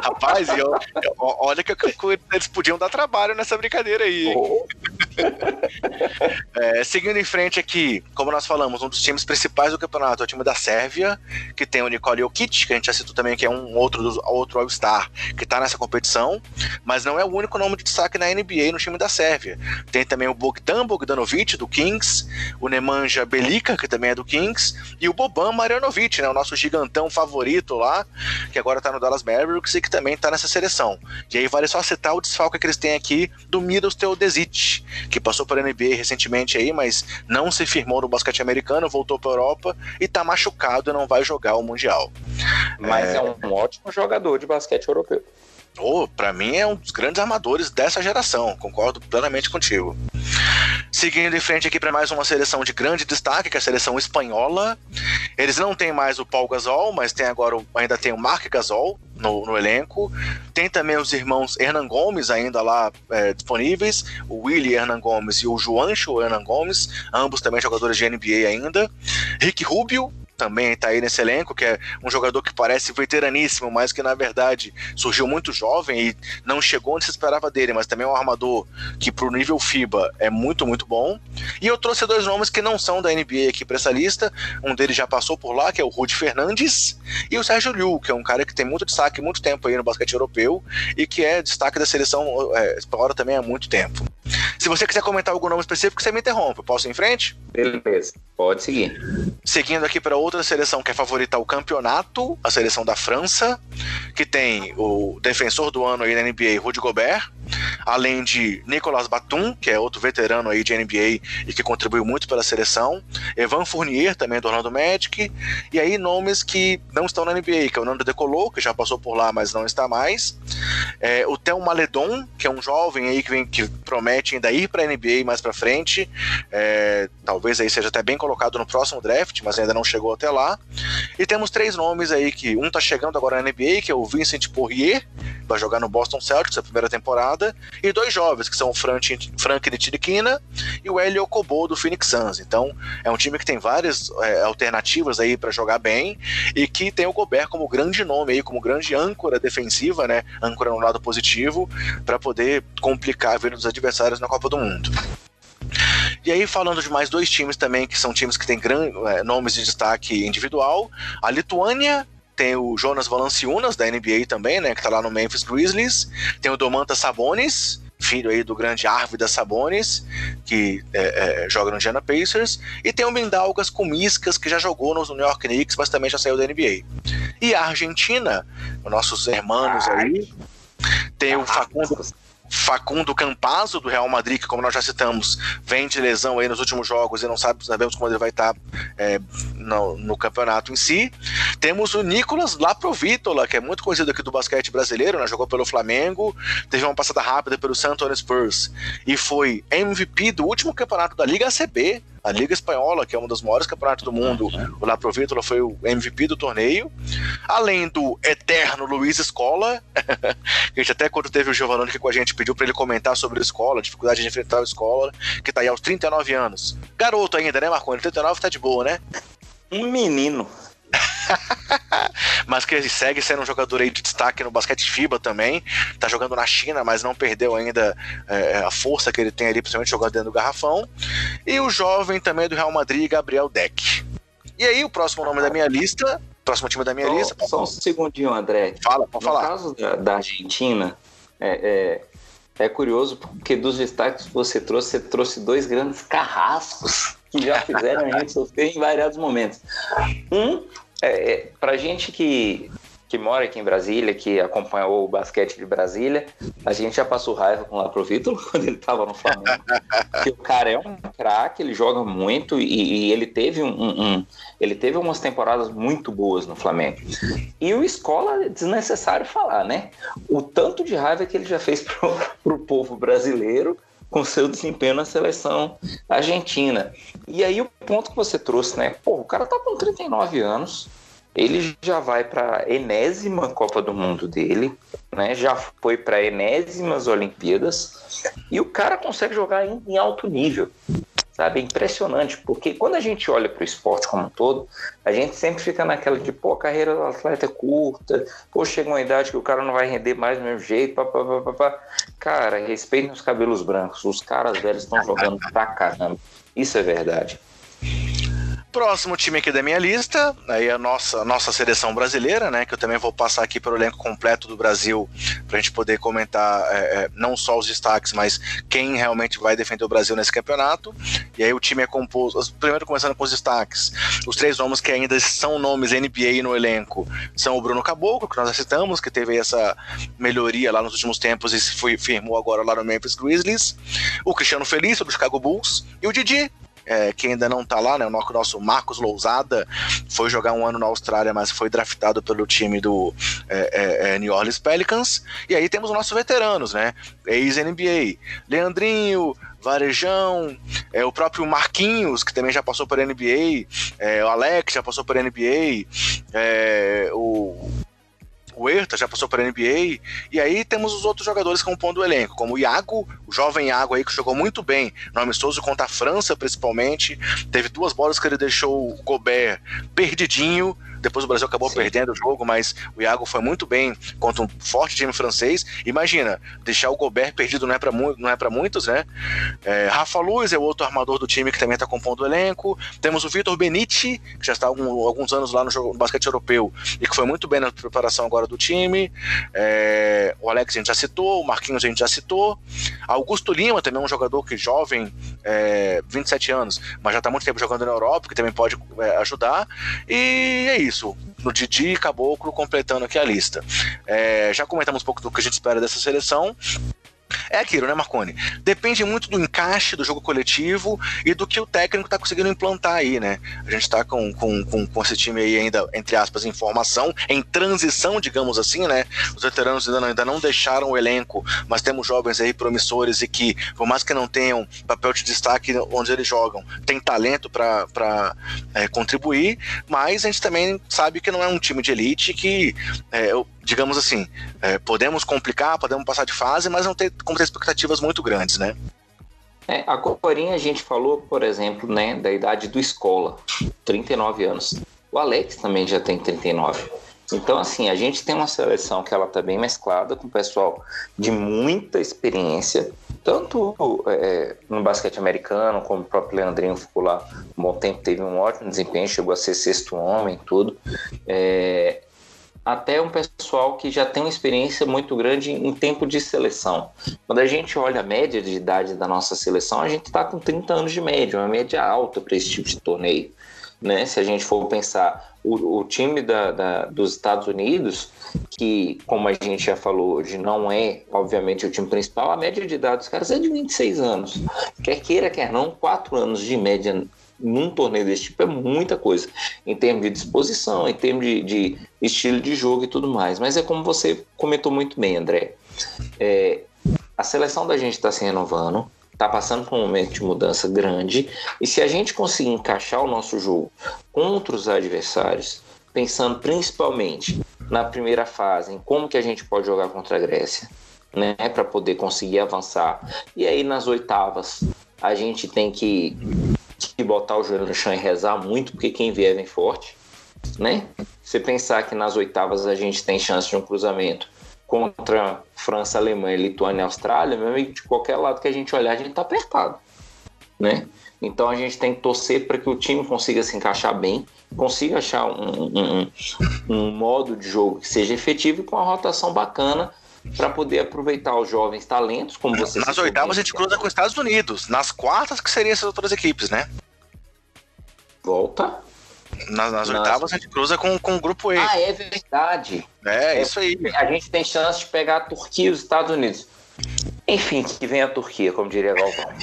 Rapaz, eu, eu, olha que eles podiam dar trabalho nessa brincadeira aí. Oh. é, seguindo em frente aqui, como nós falamos, um dos times principais do campeonato é o time da Sérvia, que tem o Nicole Jokic, que a gente já citou também, que é um outro, dos, outro All-Star que tá nessa competição, mas não é o único nome de destaque na NBA no time da Sérvia. Tem também o Bogdan Bogdanovic, do Kings, o Nemanja Belica, que também é do Kings, e o Boban Marjanovic, né, o nosso gigante gigantão favorito lá, que agora tá no Dallas Mavericks e que também tá nessa seleção. E aí vale só citar o desfalque que eles têm aqui do Middles Teodesic, que passou para a NBA recentemente aí, mas não se firmou no basquete americano, voltou para a Europa e está machucado e não vai jogar o Mundial. Mas é... é um ótimo jogador de basquete europeu. Oh, para mim é um dos grandes armadores dessa geração, concordo plenamente contigo. Seguindo em frente aqui para mais uma seleção de grande destaque, que é a seleção espanhola. Eles não têm mais o Paul Gasol, mas tem agora ainda tem o Mark Gasol no, no elenco. Tem também os irmãos Hernan Gomes ainda lá é, disponíveis, o Willie Hernan Gomes e o Juancho Hernan Gomes, ambos também jogadores de NBA ainda. Rick Rubio, também está aí nesse elenco, que é um jogador que parece veteraníssimo, mas que na verdade surgiu muito jovem e não chegou onde se esperava dele, mas também é um armador que pro nível FIBA é muito, muito bom. E eu trouxe dois nomes que não são da NBA aqui para essa lista. Um deles já passou por lá, que é o Rudy Fernandes, e o Sérgio Liu, que é um cara que tem muito destaque, muito tempo aí no basquete europeu e que é destaque da seleção é, espanhola também há muito tempo. Se você quiser comentar algum nome específico, você me interrompe. Posso ir em frente? Beleza, pode seguir. Seguindo aqui para outra seleção que é favorita ao campeonato, a seleção da França, que tem o defensor do ano aí na NBA, Rudy Gobert, além de Nicolas Batum, que é outro veterano aí de NBA e que contribuiu muito pela seleção, Evan Fournier, também do Orlando Magic, e aí nomes que não estão na NBA, que é o Nando Decolou, que já passou por lá, mas não está mais, é, o Theo Maledon, que é um jovem aí que, vem, que promete ainda ir para a NBA mais para frente, é, talvez aí seja até bem colocado no próximo draft, mas ainda não chegou até lá, e temos três nomes aí que um está chegando agora na NBA, que é o Vincent Poirier, vai jogar no Boston Celtics a primeira temporada, e dois jovens, que são o Frank, Frank Ntilikina e o Helio Kobo do Phoenix Suns. Então, é um time que tem várias é, alternativas aí para jogar bem e que tem o Gobert como grande nome aí, como grande âncora defensiva, né? Âncora no lado positivo, para poder complicar a vida dos adversários na Copa do Mundo. E aí, falando de mais dois times também, que são times que têm grandes é, nomes de destaque individual, a Lituânia tem o Jonas Valanciunas, da NBA também, né? Que tá lá no Memphis Grizzlies. Tem o Domantas Sabonis, filho aí do grande Arvidas Sabonis, que é, é, joga no Indiana Pacers. E tem o Mindaugas Kumiskas, que já jogou no New York Knicks, mas também já saiu da NBA. E a Argentina, os nossos irmãos aí, tem o Facundo... Facundo Campazzo, do Real Madrid, que, como nós já citamos, vem de lesão aí nos últimos jogos e não sabe, sabemos como ele vai estar é, no, no, campeonato em si. Temos o Nicolas Laprovítola, que é muito conhecido aqui do basquete brasileiro, né? jogou pelo Flamengo, teve uma passada rápida pelo San Antonio Spurs e foi MVP do último campeonato da Liga ACB, a Liga Espanhola, que é um dos maiores campeonatos do mundo, o La Provítola foi o MVP do torneio. Além do eterno Luiz Escola, que a gente até quando teve o Giovanni aqui com a gente pediu para ele comentar sobre a escola, a dificuldade de enfrentar a escola, que tá aí aos 39 anos. Garoto ainda, né, Marconi? 39 tá de boa, né? Um menino. mas que ele segue sendo um jogador aí de destaque no basquete FIBA também. Tá jogando na China, mas não perdeu ainda é, a força que ele tem ali, principalmente jogando dentro do garrafão. E o jovem também do Real Madrid, Gabriel Deck. E aí, o próximo nome da minha lista, próximo time da minha só, lista. Só um segundinho, André. Fala, pode no falar. No caso da, da Argentina, é, é, é, curioso porque dos destaques que você trouxe, você trouxe dois grandes carrascos que já fizeram a gente sofrer em variados momentos. Um é, é, pra gente que, que mora aqui em Brasília, que acompanhou o basquete de Brasília, a gente já passou raiva com o Lapro Vitor quando ele estava no Flamengo. Porque o cara é um craque, ele joga muito e, e ele teve um, um, ele teve umas temporadas muito boas no Flamengo. E o Escola é desnecessário falar, né? O tanto de raiva que ele já fez pro, pro povo brasileiro com seu desempenho na seleção argentina. E aí o ponto que você trouxe, né? Pô, o cara tá com 39 anos, ele já vai para enésima Copa do Mundo dele, né? Já foi para enésimas Olimpíadas e o cara consegue jogar em, em alto nível sabe? É impressionante, porque quando a gente olha para o esporte como um todo, a gente sempre fica naquela de, pô, a carreira do atleta é curta, pô, chega uma idade que o cara não vai render mais do mesmo jeito, papapá. Cara, respeitem os cabelos brancos, os caras velhos estão jogando pra caramba. Isso é verdade. Próximo time aqui da minha lista, aí a nossa, nossa seleção brasileira, né? Que eu também vou passar aqui pelo elenco completo do Brasil para a gente poder comentar é, é, não só os destaques, mas quem realmente vai defender o Brasil nesse campeonato. E aí o time é composto. Primeiro começando com os destaques. Os três nomes que ainda são nomes NBA no elenco são o Bruno Caboclo, que nós citamos, que teve essa melhoria lá nos últimos tempos e se firmou agora lá no Memphis Grizzlies. O Cristiano Felício, do Chicago Bulls. E o Didi, é, que ainda não tá lá, né? O nosso Marcos Lousada foi jogar um ano na Austrália, mas foi draftado pelo time do é, é, é New Orleans Pelicans. E aí temos os nossos veteranos, né? Ex-NBA. Leandrinho, Varejão, é, o próprio Marquinhos, que também já passou por NBA, é, o Alex já passou por NBA, é, o o Erta já passou para a NBA, e aí temos os outros jogadores compondo o elenco, como o Iago, o jovem Iago aí que jogou muito bem no amistoso contra a França, principalmente. Teve duas bolas que ele deixou o Gobert perdidinho, depois o Brasil acabou Sim. perdendo o jogo, mas o Iago foi muito bem contra um forte time francês. Imagina, deixar o Gobert perdido não é para não é muitos, né? É, Rafa Luz é o outro armador do time que também está compondo o elenco. Temos o Vitor Benite, que já está há alguns anos lá no, jogo, no basquete europeu e que foi muito bem na preparação agora do time. É, o Alex a gente já citou, o Marquinhos a gente já citou. Augusto Lima também é um jogador que jovem, é, 27 anos, mas já está muito tempo jogando na Europa, que também pode é, ajudar. E é isso no Didi e Caboclo, completando aqui a lista. É, já comentamos um pouco do que a gente espera dessa seleção. É aquilo, né, Marconi? Depende muito do encaixe do jogo coletivo e do que o técnico está conseguindo implantar aí, né? A gente está com, com, com, com, esse time aí ainda, entre aspas, em formação, em transição, digamos assim, né? Os veteranos ainda não, ainda não deixaram o elenco, mas temos jovens aí promissores e que, por mais que não tenham papel de destaque onde eles jogam, tem talento para é, contribuir, mas a gente também sabe que não é um time de elite que é, digamos assim, é, podemos complicar, podemos passar de fase, mas não tem como ter expectativas muito grandes, né? É, a Corinha a gente falou, por exemplo, né, da idade do Escola, 39 anos. O Alex também já tem 39. Então, assim, a gente tem uma seleção que ela tá bem mesclada com pessoal de muita experiência, tanto é, no basquete americano, como o próprio Leandrinho ficou lá um bom tempo, teve um ótimo desempenho, chegou a ser sexto homem, tudo. É, até um pessoal que já tem uma experiência muito grande em tempo de seleção. Quando a gente olha a média de idade da nossa seleção, a gente está com 30 anos de média, uma média alta para esse tipo de torneio. Né? Se a gente for pensar, o, o time da, da, dos Estados Unidos, que, como a gente já falou hoje, não é, obviamente, o time principal, a média de idade dos caras é de 26 anos. Quer queira, quer não, 4 anos de média num torneio desse tipo é muita coisa, em termos de disposição, em termos de, de estilo de jogo e tudo mais. Mas é como você comentou muito bem, André. É, a seleção da gente está se renovando, está passando por um momento de mudança grande, e se a gente conseguir encaixar o nosso jogo contra os adversários, pensando principalmente na primeira fase, em como que a gente pode jogar contra a Grécia, né, para poder conseguir avançar. E aí nas oitavas a gente tem que que botar o joelho no chão e rezar muito, porque quem vier vem forte, né? Você pensar que nas oitavas a gente tem chance de um cruzamento contra França, Alemanha, Lituânia e Austrália, meu amigo, de qualquer lado que a gente olhar, a gente tá apertado, né? Então a gente tem que torcer para que o time consiga se encaixar bem, consiga achar um, um, um modo de jogo que seja efetivo e com uma rotação bacana para poder aproveitar os jovens talentos, como você Nas oitavas a gente cruza com os Estados Unidos, nas quartas que seriam essas outras equipes, né? Volta. Nas, nas oitavas a gente cruza com, com o grupo E. Ah, é verdade. É, é, isso aí. A gente tem chance de pegar a Turquia e os Estados Unidos. Enfim, que vem a Turquia, como diria Galvão.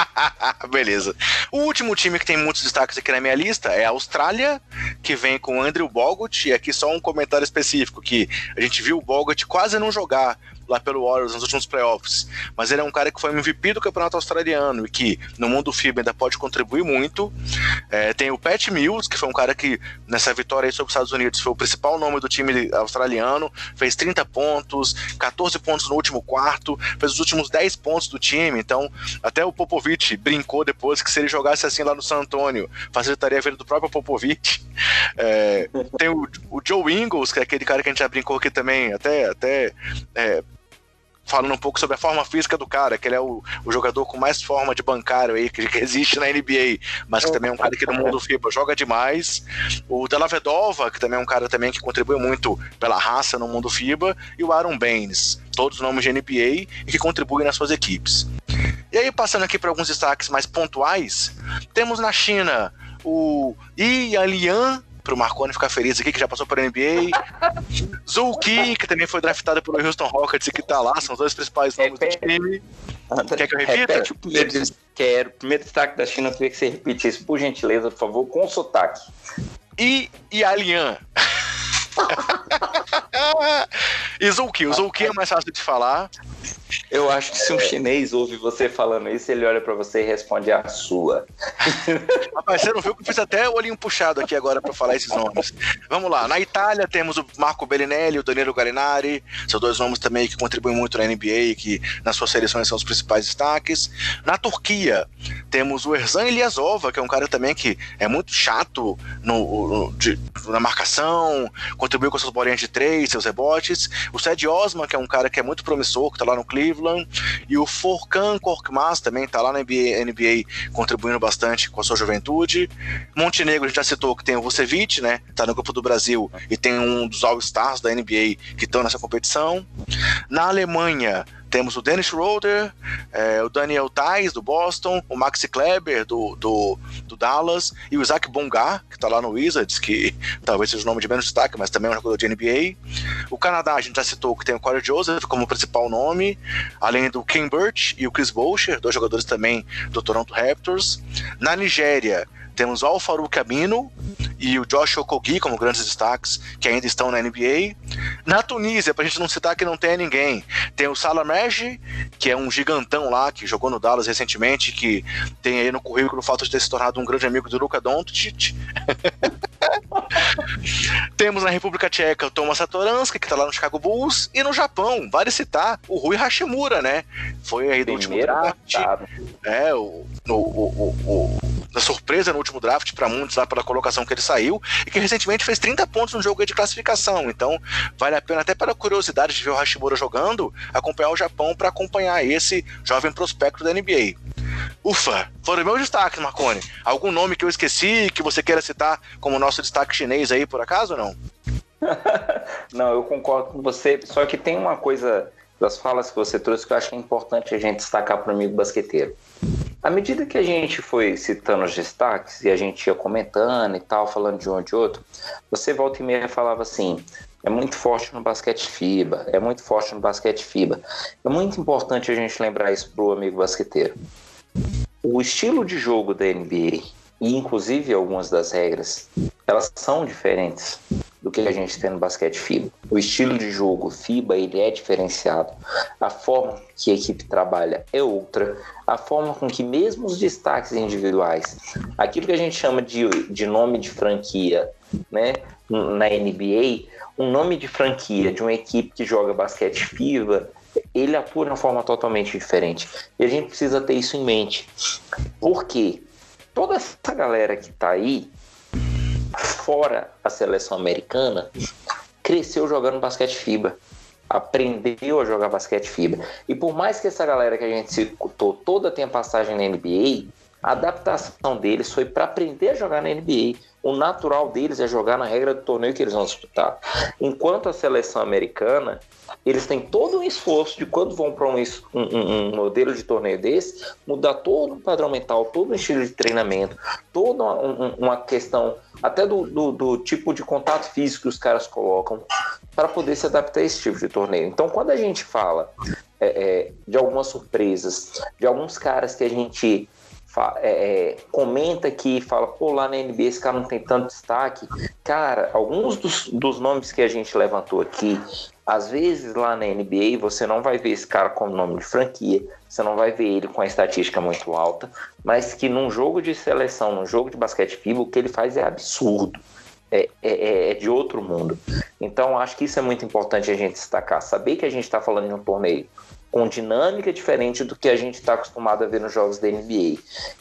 Beleza. O último time que tem muitos destaques aqui na minha lista é a Austrália, que vem com Andrew Bogut. E aqui só um comentário específico, que a gente viu o Bogut quase não jogar lá pelo Warriors nos últimos playoffs. Mas ele é um cara que foi MVP do campeonato australiano e que no mundo FIBA ainda pode contribuir muito. É, tem o Pat Mills, que foi um cara que nessa vitória aí sobre os Estados Unidos foi o principal nome do time australiano, fez 30 pontos, 14 pontos no último quarto, fez os últimos 10 pontos do time. Então, até o Popovich brincou depois que se ele jogasse assim lá no San Antonio, facilitaria a vida do próprio Popovich. É, tem o, o, Joe Ingles, que é aquele cara que a gente já brincou aqui também, até, até é, falando um pouco sobre a forma física do cara, que ele é o, o jogador com mais forma de bancário aí que, que existe na NBA, mas que também é um cara que no mundo FIBA joga demais. O Della Vedova, que também é um cara também que contribui muito pela raça no mundo FIBA, e o Aaron Baines, todos nomes de NBA e que contribuem nas suas equipes. E aí, passando aqui para alguns destaques mais pontuais, temos na China o Yi Lian, pro Marconi ficar feliz aqui, que já passou para NBA. Zulki, que também foi draftado pelo Houston Rockets e que tá lá, são os dois principais nomes repete, do time. Quer que eu repita? Repete o primeiro, quero, primeiro destaque da China, eu queria que você repetisse, por gentileza, por favor, com sotaque. E, e Alian. e Zulki, o Zulki é mais fácil de falar. Eu acho que se um chinês ouve você falando isso, ele olha para você e responde a sua. Rapaz, você não viu que eu fiz até o olhinho puxado aqui agora para falar esses nomes. Vamos lá. Na Itália temos o Marco Bellinelli e o Danilo Galinari. São dois nomes também que contribuem muito na NBA e que nas suas seleções são os principais destaques. Na Turquia temos o Erzan Ilyasova, que é um cara também que é muito chato no, no de, na marcação, contribuiu com suas bolinhas de três, seus rebotes. O Sed Osman, que é um cara que é muito promissor, que tá lá no Cleveland. E o Forkan Korkmaz também está lá na NBA, NBA, contribuindo bastante com a sua juventude. Montenegro, a gente já citou que tem o Vucevic, né? Tá no grupo do Brasil e tem um dos All-Stars da NBA que estão nessa competição. Na Alemanha, temos o Dennis Schroeder, é, o Daniel Tais, do Boston, o Maxi Kleber, do, do Dallas, e o Isaac Bongar, que está lá no Wizards, que talvez seja o nome de menos destaque, mas também é um jogador de NBA. O Canadá, a gente já citou que tem o Corey Joseph como principal nome, além do Ken Burch e o Chris Boucher, dois jogadores também do Toronto Raptors. Na Nigéria, temos o Alfaru Camino e o Josh Okogi como grandes destaques que ainda estão na NBA. Na Tunísia, pra gente não citar que não tem ninguém, tem o Salamej, que é um gigantão lá, que jogou no Dallas recentemente, que tem aí no currículo o fato de ter se tornado um grande amigo do Luka Doncic. Temos na República Tcheca o Thomas Satoransky, que tá lá no Chicago Bulls, e no Japão, vale citar, o Rui Hashimura, né? Foi aí do último draft. É, o, o, o, o, da surpresa no último draft para muitos lá pela colocação que ele saiu, e que recentemente fez 30 pontos no jogo de classificação. Então, vale a pena até pela curiosidade de ver o Hashimura jogando, acompanhar o Japão para acompanhar esse jovem prospecto da NBA. Ufa, foram meus destaques, Marconi. Algum nome que eu esqueci que você queira citar como nosso destaque chinês aí, por acaso ou não? não, eu concordo com você, só que tem uma coisa das falas que você trouxe que eu acho que é importante a gente destacar para o amigo basqueteiro. À medida que a gente foi citando os destaques e a gente ia comentando e tal, falando de um ou de outro, você volta e meia falava assim: é muito forte no basquete FIBA, é muito forte no basquete FIBA. É muito importante a gente lembrar isso para o amigo basqueteiro. O estilo de jogo da NBA e inclusive algumas das regras, elas são diferentes do que a gente tem no basquete FIBA. O estilo de jogo FIBA ele é diferenciado, a forma que a equipe trabalha é outra, a forma com que mesmo os destaques individuais, aquilo que a gente chama de, de nome de franquia, né, na NBA, um nome de franquia de uma equipe que joga basquete FIBA, ele atua de uma forma totalmente diferente. E a gente precisa ter isso em mente. Porque toda essa galera que está aí, fora a seleção americana, cresceu jogando basquete FIBA. Aprendeu a jogar basquete FIBA. E por mais que essa galera que a gente citou toda tenha passagem na NBA, a adaptação deles foi para aprender a jogar na NBA. O natural deles é jogar na regra do torneio que eles vão disputar. Enquanto a seleção americana eles têm todo um esforço de quando vão para um, um, um, modelo de torneio desse, mudar todo o padrão mental, todo o estilo de treinamento, toda uma, uma questão até do, do, do, tipo de contato físico que os caras colocam para poder se adaptar a esse tipo de torneio. Então, quando a gente fala é, é, de algumas surpresas, de alguns caras que a gente é, é, comenta que fala, pô, lá na NBA esse cara não tem tanto destaque. Cara, alguns dos, dos nomes que a gente levantou aqui, às vezes lá na NBA você não vai ver esse cara com nome de franquia, você não vai ver ele com a estatística muito alta, mas que num jogo de seleção, num jogo de basquete FIBA, o que ele faz é absurdo. É, é, é, é de outro mundo. Então acho que isso é muito importante a gente destacar. Saber que a gente está falando de um torneio com dinâmica diferente do que a gente está acostumado a ver nos jogos da NBA.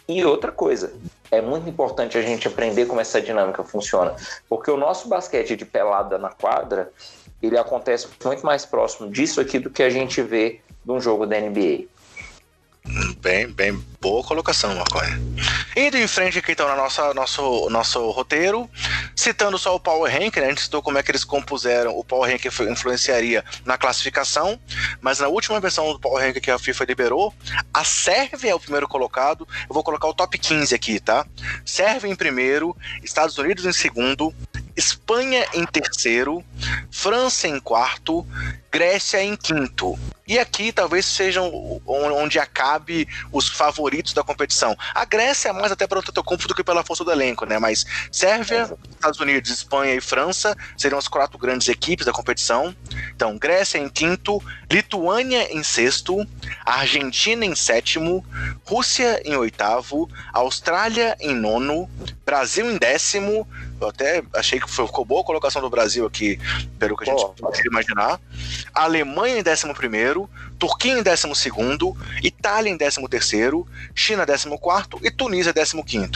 E outra coisa, é muito importante a gente aprender como essa dinâmica funciona, porque o nosso basquete de pelada na quadra, ele acontece muito mais próximo disso aqui do que a gente vê de um jogo da NBA. Bem, bem boa colocação, Marconi. Indo em frente aqui então no nosso, nosso, nosso roteiro, citando só o Power Rank, né? A gente citou como é que eles compuseram o Power Rank influenciaria na classificação, mas na última versão do Power Rank que a FIFA liberou, a Sérvia é o primeiro colocado. Eu vou colocar o top 15 aqui, tá? Sérvia em primeiro, Estados Unidos em segundo, Espanha em terceiro, França em quarto, Grécia em quinto. E aqui talvez sejam onde acabe os favoritos da competição. A Grécia é mais até pelo Tetocumpo do que pela força do elenco, né? Mas Sérvia, Estados Unidos, Espanha e França seriam as quatro grandes equipes da competição. Então, Grécia em quinto, Lituânia em sexto, Argentina em sétimo, Rússia em oitavo, Austrália em nono, Brasil em décimo, eu até achei que ficou boa a colocação do Brasil aqui, pelo que a gente pode imaginar. Alemanha em 11, Turquia em 12, Itália em 13, China 14 e Tunísia 15.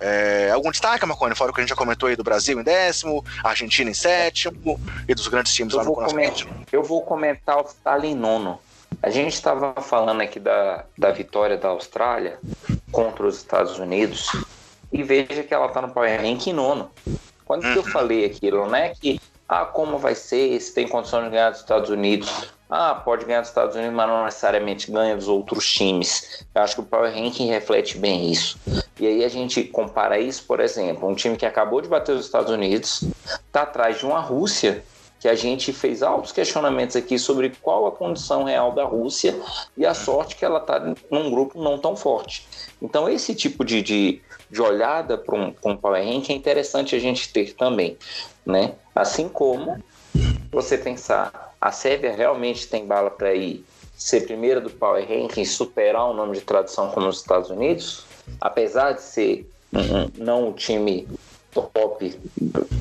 É, algum destaque, Marconi, fora o que a gente já comentou aí do Brasil em décimo, Argentina em sétimo e dos grandes times eu lá no comentar, Eu vou comentar a Austrália em nono. A gente estava falando aqui da, da vitória da Austrália contra os Estados Unidos e veja que ela está no Power Rank nono. Quando uhum. eu falei aquilo, né, que ah, como vai ser, se tem condição de ganhar dos Estados Unidos, ah, pode ganhar dos Estados Unidos, mas não necessariamente ganha dos outros times. Eu acho que o Power Ranking reflete bem isso. E aí a gente compara isso, por exemplo, um time que acabou de bater os Estados Unidos, está atrás de uma Rússia que a gente fez altos questionamentos aqui sobre qual a condição real da Rússia e a sorte que ela está num grupo não tão forte. Então, esse tipo de, de, de olhada para um, um Power Rank é interessante a gente ter também. Né? Assim como você pensar, a Sérvia realmente tem bala para ir ser primeira do Power Ranking, superar o nome de tradição como os Estados Unidos, apesar de ser não o time top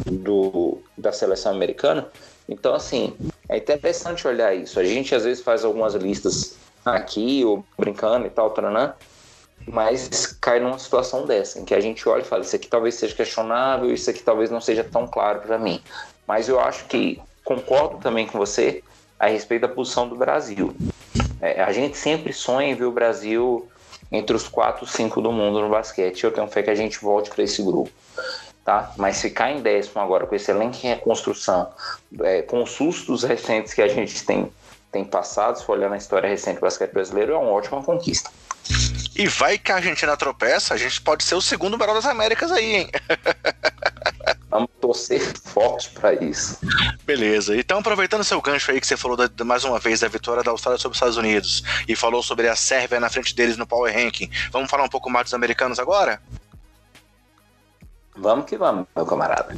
do, da seleção americana. Então, assim, é interessante olhar isso. A gente às vezes faz algumas listas aqui, ou brincando e tal, taranã, mas cai numa situação dessa, em que a gente olha e fala: Isso aqui talvez seja questionável, isso aqui talvez não seja tão claro para mim. Mas eu acho que concordo também com você a respeito da posição do Brasil. É, a gente sempre sonha em ver o Brasil entre os 4, 5 do mundo no basquete. Eu tenho fé que a gente volte para esse grupo. Tá? Mas ficar em décimo agora, com esse elenco em reconstrução, é, com os sustos recentes que a gente tem, tem passado, se for olhar na história recente do basquete brasileiro, é uma ótima conquista. E vai que a Argentina tropeça, a gente pode ser o segundo melhor das Américas aí, hein? Vamos torcer forte para isso. Beleza. Então, aproveitando seu gancho aí que você falou da, mais uma vez da vitória da Austrália sobre os Estados Unidos e falou sobre a Sérvia na frente deles no Power Ranking, vamos falar um pouco mais dos americanos agora? Vamos que vamos, meu camarada.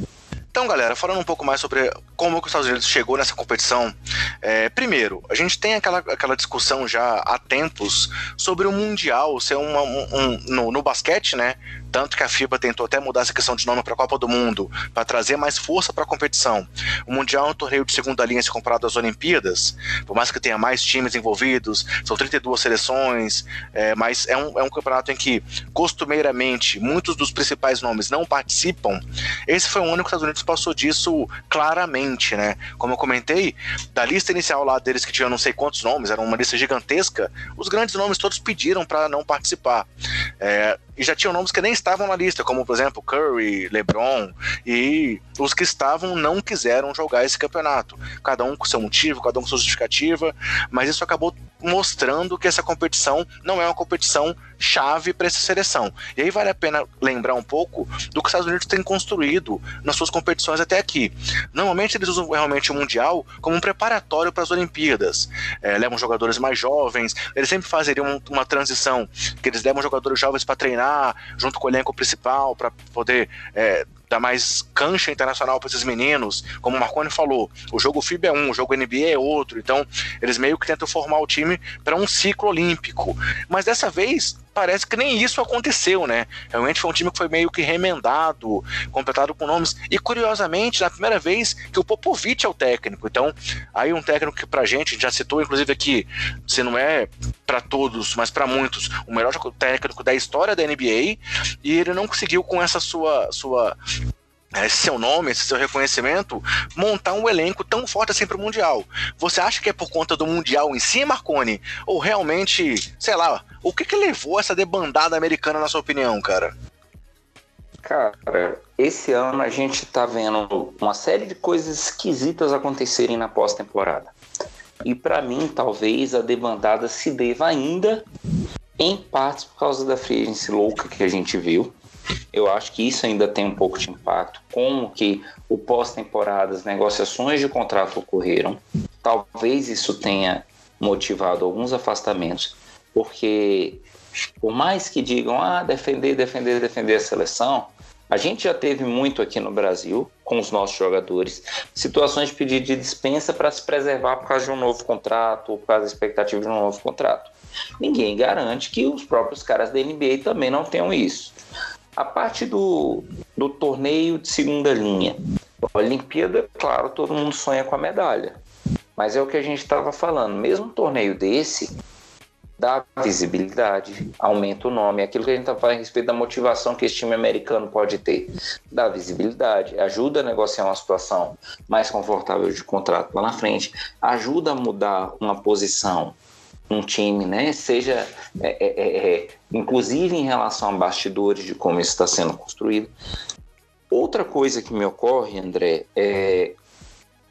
Então, galera, falando um pouco mais sobre como os Estados Unidos chegou nessa competição, é, primeiro, a gente tem aquela, aquela discussão já há tempos sobre o Mundial ser uma, um, um no, no basquete, né? Tanto que a FIBA tentou até mudar essa questão de nome para a Copa do Mundo, para trazer mais força para a competição. O Mundial é um torneio de segunda linha se comparado às Olimpíadas, por mais que tenha mais times envolvidos, são 32 seleções, é, mas é um, é um campeonato em que, costumeiramente, muitos dos principais nomes não participam. Esse foi o único que os Estados Unidos passou disso claramente, né? Como eu comentei, da lista inicial lá deles que tinha não sei quantos nomes, era uma lista gigantesca, os grandes nomes todos pediram para não participar. É, e já tinham nomes que nem estavam na lista, como por exemplo Curry, LeBron, e os que estavam não quiseram jogar esse campeonato. Cada um com seu motivo, cada um com sua justificativa, mas isso acabou mostrando que essa competição não é uma competição chave para essa seleção. E aí vale a pena lembrar um pouco do que os Estados Unidos têm construído nas suas competições até aqui. Normalmente eles usam realmente o Mundial como um preparatório para as Olimpíadas. É, levam jogadores mais jovens, eles sempre fazeriam uma transição, que eles levam jogadores jovens para treinar junto com o elenco principal, para poder é, dar mais cancha internacional para esses meninos. Como o Marconi falou, o jogo FIBA é um, o jogo NBA é outro. Então, eles meio que tentam formar o time para um ciclo olímpico. Mas dessa vez, parece que nem isso aconteceu, né? Realmente foi um time que foi meio que remendado, completado com nomes. E curiosamente, na primeira vez que o Popovic é o técnico. Então, aí um técnico que pra gente, já citou inclusive aqui, se não é para todos, mas para muitos, o melhor técnico da história da NBA, e ele não conseguiu com essa sua sua esse seu nome, esse seu reconhecimento, montar um elenco tão forte assim para o Mundial. Você acha que é por conta do Mundial em si, Marconi? Ou realmente, sei lá, o que que levou essa debandada americana, na sua opinião, cara? Cara, esse ano a gente tá vendo uma série de coisas esquisitas acontecerem na pós-temporada. E para mim, talvez a debandada se deva ainda em partes por causa da free louca que a gente viu. Eu acho que isso ainda tem um pouco de impacto. Como que o pós-temporada, as negociações de contrato ocorreram. Talvez isso tenha motivado alguns afastamentos, porque por mais que digam, ah, defender, defender, defender a seleção, a gente já teve muito aqui no Brasil, com os nossos jogadores, situações de pedido de dispensa para se preservar por causa de um novo contrato, ou por causa da expectativa de um novo contrato. Ninguém garante que os próprios caras da NBA também não tenham isso. A parte do, do torneio de segunda linha, a Olimpíada, claro, todo mundo sonha com a medalha. Mas é o que a gente estava falando. Mesmo um torneio desse, dá visibilidade, aumenta o nome, aquilo que a gente está falando a respeito da motivação que esse time americano pode ter. Dá visibilidade, ajuda a negociar uma situação mais confortável de contrato lá na frente, ajuda a mudar uma posição um time, né? Seja é, é, é, é, inclusive em relação a bastidores de como isso está sendo construído. Outra coisa que me ocorre, André, é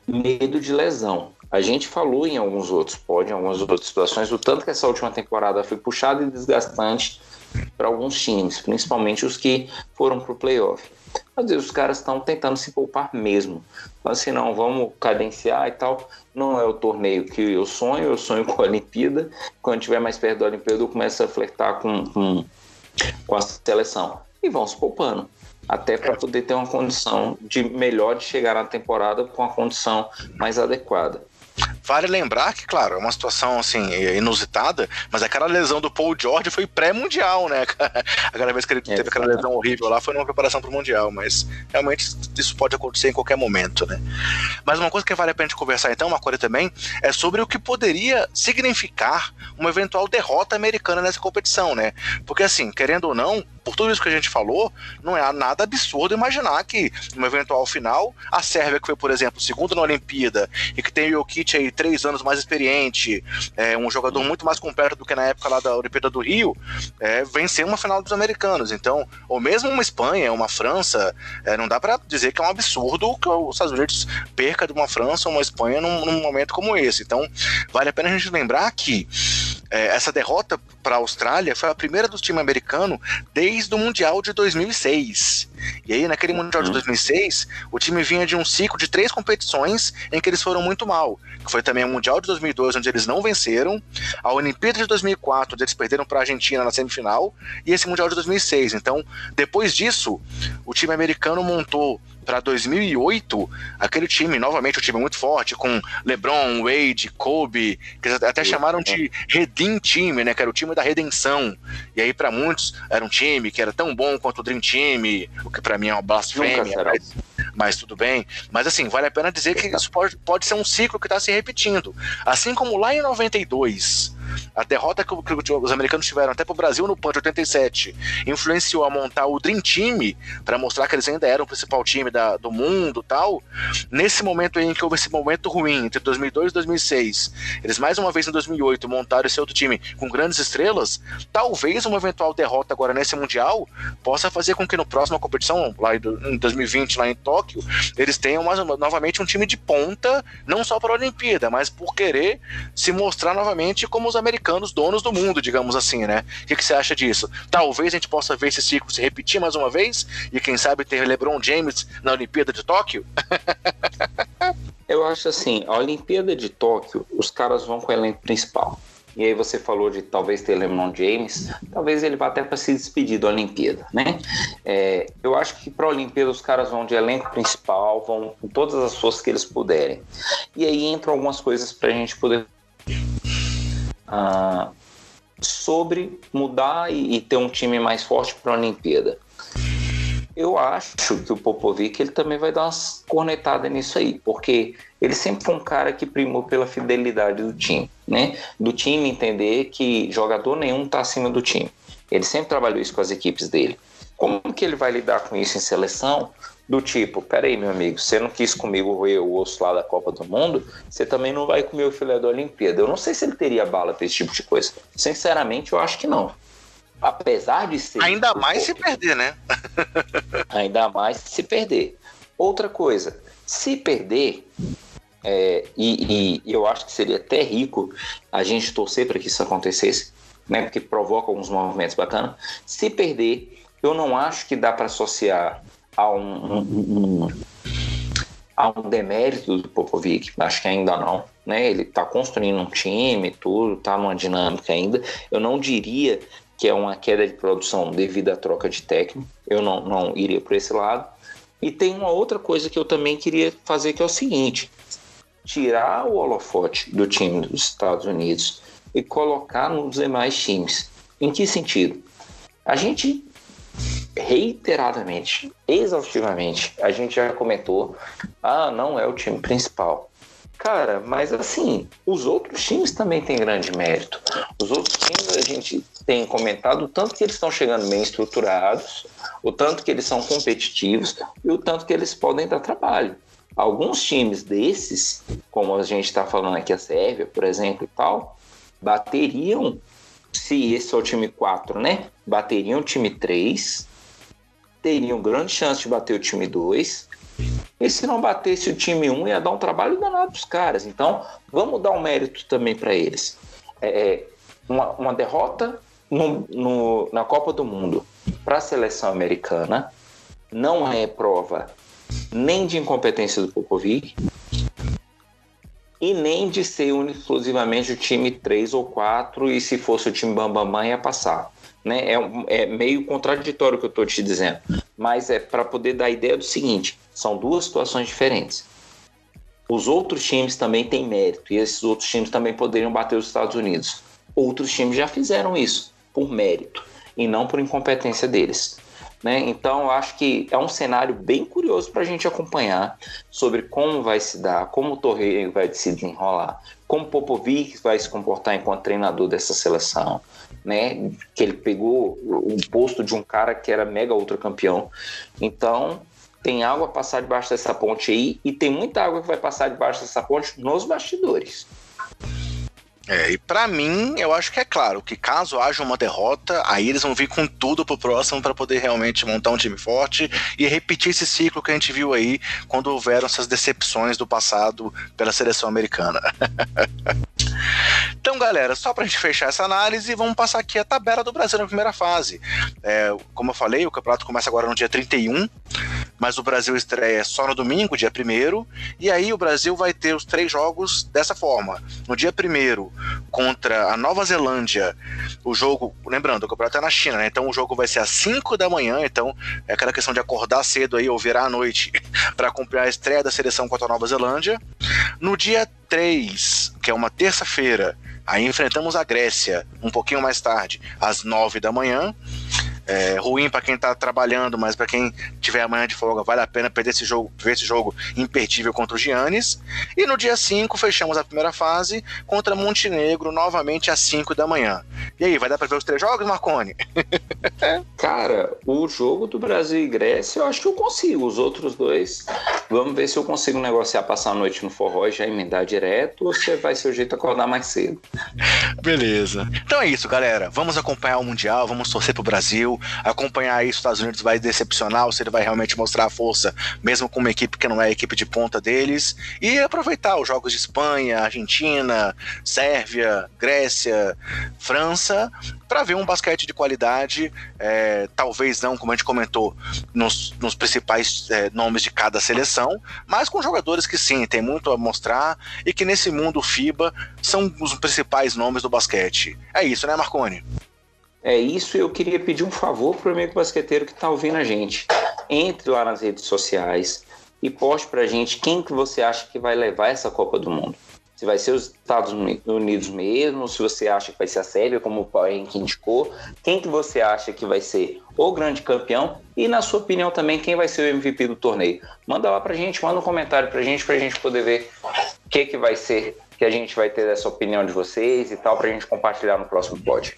medo de lesão. A gente falou em alguns outros pode, em algumas outras situações, o tanto que essa última temporada foi puxada e desgastante para alguns times, principalmente os que foram para o playoff. Às vezes os caras estão tentando se poupar mesmo. Assim, não, vamos cadenciar e tal. Não é o torneio que eu sonho, eu sonho com a Olimpíada. Quando estiver mais perto da Olimpíada, eu começo a flertar com, com, com a seleção. E vão se poupando. Até para poder ter uma condição de melhor de chegar na temporada com a condição mais adequada. Vale lembrar que, claro, é uma situação assim inusitada, mas aquela lesão do Paul George foi pré-mundial, né? Aquela vez que ele é, teve aquela lesão horrível lá foi numa preparação para o mundial, mas realmente isso pode acontecer em qualquer momento, né? Mas uma coisa que vale a pena a gente conversar então, uma coisa também, é sobre o que poderia significar uma eventual derrota americana nessa competição, né? Porque assim, querendo ou não, por tudo isso que a gente falou, não é nada absurdo imaginar que, numa eventual final, a Sérvia, que foi, por exemplo, segundo na Olimpíada, e que tem o Jokic aí três anos mais experiente, é, um jogador muito mais completo do que na época lá da Olimpíada do Rio, é, vencer uma final dos americanos. Então, ou mesmo uma Espanha, uma França, é, não dá para dizer que é um absurdo que os Estados Unidos perca de uma França ou uma Espanha num, num momento como esse. Então, vale a pena a gente lembrar que é, essa derrota para a Austrália foi a primeira do time americano desde o Mundial de 2006. E aí, naquele Mundial de 2006, uhum. o time vinha de um ciclo de três competições em que eles foram muito mal. Que foi também o Mundial de 2002, onde eles não venceram, a Olimpíada de 2004, onde eles perderam para a Argentina na semifinal, e esse Mundial de 2006. Então, depois disso, o time americano montou para 2008, aquele time, novamente, um time muito forte, com LeBron, Wade, Kobe, que até chamaram de Redeem Time, né? Que era o time da redenção. E aí, para muitos, era um time que era tão bom quanto o Dream Team, o que para mim é uma blasfêmia, mas, mas, tudo bem. Mas assim, vale a pena dizer que isso pode, pode ser um ciclo que está se repetindo. Assim como lá em 92 a derrota que, os americanos tiveram até pro Brasil no Punch 87 influenciou a montar o Dream Team para mostrar que eles ainda eram o principal time da, do mundo tal. Nesse momento aí em que houve esse momento ruim entre 2002 e 2006, eles mais uma vez em 2008 montaram esse outro time com grandes estrelas. Talvez uma eventual derrota agora nesse Mundial possa fazer com que no próximo competição, lá em 2020, lá em Tóquio, eles tenham mais, novamente um time de ponta, não só para a Olimpíada, mas por querer se mostrar novamente como os americanos donos do mundo, digamos assim, né? O que, que, você acha disso? Talvez a gente possa ver esse ciclo se repetir mais uma vez e quem sabe ter LeBron James na Olimpíada de Tóquio? Eu acho assim, a Olimpíada de Tóquio, os caras vão com o elenco principal. E aí você falou de talvez ter LeBron James, talvez ele vá até para se despedir da Olimpíada, né? É, eu acho que para a Olimpíada os caras vão de elenco principal, vão com todas as forças que eles puderem. E aí entram algumas coisas para a gente poder sobre mudar e, e, ter um time mais forte para a Olimpíada. Eu acho que o Popovic ele também vai dar umas cornetadas nisso aí, porque ele sempre foi um cara que primou pela fidelidade do time, né? Do time entender que jogador nenhum está acima do time. Ele sempre trabalhou isso com as equipes dele Como que ele vai lidar com isso em seleção? Do tipo, peraí, meu amigo, você não quis comigo roer o osso lá da Copa do Mundo, você também não vai comer o filé da Olimpíada. Eu não sei se ele teria bala para esse tipo de coisa. Sinceramente, eu acho que não. Apesar de ser. Ainda mais se perder, né? ainda mais se perder. Outra coisa, se perder, é, e, e, eu acho que seria até rico a gente torcer para que isso acontecesse, né? Porque provoca alguns movimentos bacanas. Se perder, eu não acho que dá para associar a um, um, um, a um demérito do Popovic, acho que ainda não. Né? Ele está construindo um time, tudo, está numa dinâmica ainda. Eu não diria que é uma queda de produção devido à troca de técnico. Eu não, não iria por esse lado. E tem uma outra coisa que eu também queria fazer, que é o seguinte: tirar o holofote do time dos Estados Unidos e colocar nos demais times. Em que sentido? A gente reiteradamente, exaustivamente, a gente já comentou: ah, não é o time principal. Cara, mas assim, os outros times também têm grande mérito. Os outros times a gente tem comentado o tanto que eles estão chegando bem estruturados, o tanto que eles são competitivos e o tanto que eles podem dar trabalho. Alguns times desses, como a gente está falando aqui, a Sérvia, por exemplo, e tal, bateriam, se esse é o time 4, né? Bateriam o time 3, teriam grande chance de bater o time 2 e se não batesse o time 1, ia dar um trabalho danado para os caras. Então, vamos dar um mérito também para eles. É, é, uma, uma derrota no, no, na Copa do Mundo para a seleção americana não é prova nem de incompetência do Popovic e nem de ser exclusivamente o time 3 ou 4 e se fosse o time Bambamã ia passar. Né? É, é meio contraditório o que eu estou te dizendo, mas é para poder dar a ideia do seguinte: são duas situações diferentes. Os outros times também têm mérito e esses outros times também poderiam bater os Estados Unidos. Outros times já fizeram isso por mérito e não por incompetência deles. Né? Então, eu acho que é um cenário bem curioso para a gente acompanhar sobre como vai se dar, como o torneio vai se desenrolar, como Popovic vai se comportar enquanto treinador dessa seleção, né? Que ele pegou o posto de um cara que era mega ultra campeão. Então, tem água a passar debaixo dessa ponte aí e tem muita água que vai passar debaixo dessa ponte nos bastidores. É, e para mim, eu acho que é claro que caso haja uma derrota, aí eles vão vir com tudo pro próximo para poder realmente montar um time forte e repetir esse ciclo que a gente viu aí quando houveram essas decepções do passado pela seleção americana. Então, galera, só pra gente fechar essa análise, vamos passar aqui a tabela do Brasil na primeira fase. É, como eu falei, o campeonato começa agora no dia 31, mas o Brasil estreia só no domingo, dia 1 e aí o Brasil vai ter os três jogos dessa forma. No dia 1 contra a Nova Zelândia, o jogo, lembrando, o campeonato é na China, né? Então o jogo vai ser às 5 da manhã, então é aquela questão de acordar cedo aí ou virar à noite para acompanhar a estreia da seleção contra a Nova Zelândia. No dia 3, que é uma terça-feira, aí enfrentamos a Grécia um pouquinho mais tarde, às 9 da manhã. É ruim para quem tá trabalhando, mas para quem tiver amanhã de folga, vale a pena perder esse jogo, ver esse jogo imperdível contra o Giannis. E no dia 5 fechamos a primeira fase contra Montenegro, novamente às 5 da manhã. E aí, vai dar para ver os três jogos, Marconi? Cara, o jogo do Brasil e Grécia, eu acho que eu consigo. Os outros dois, vamos ver se eu consigo negociar passar a noite no forró e já emendar direto ou se vai ser o jeito acordar mais cedo. Beleza. Então é isso, galera. Vamos acompanhar o Mundial, vamos torcer pro Brasil acompanhar isso, os Estados Unidos vai decepcionar ou se ele vai realmente mostrar a força, mesmo com uma equipe que não é a equipe de ponta deles, e aproveitar os jogos de Espanha, Argentina, Sérvia, Grécia, França, para ver um basquete de qualidade, é, talvez não, como a gente comentou, nos, nos principais é, nomes de cada seleção, mas com jogadores que sim, tem muito a mostrar e que nesse mundo FIBA são os principais nomes do basquete. É isso, né, Marconi? É isso, eu queria pedir um favor para o amigo basqueteiro que está ouvindo a gente. Entre lá nas redes sociais e poste para a gente quem que você acha que vai levar essa Copa do Mundo. Se vai ser os Estados Unidos mesmo, se você acha que vai ser a Sérvia, como o Rank indicou, quem que você acha que vai ser o grande campeão e, na sua opinião, também quem vai ser o MVP do torneio. Manda lá para a gente, manda um comentário para a gente, para a gente poder ver o que, que vai ser, que a gente vai ter dessa opinião de vocês e tal, para a gente compartilhar no próximo pod.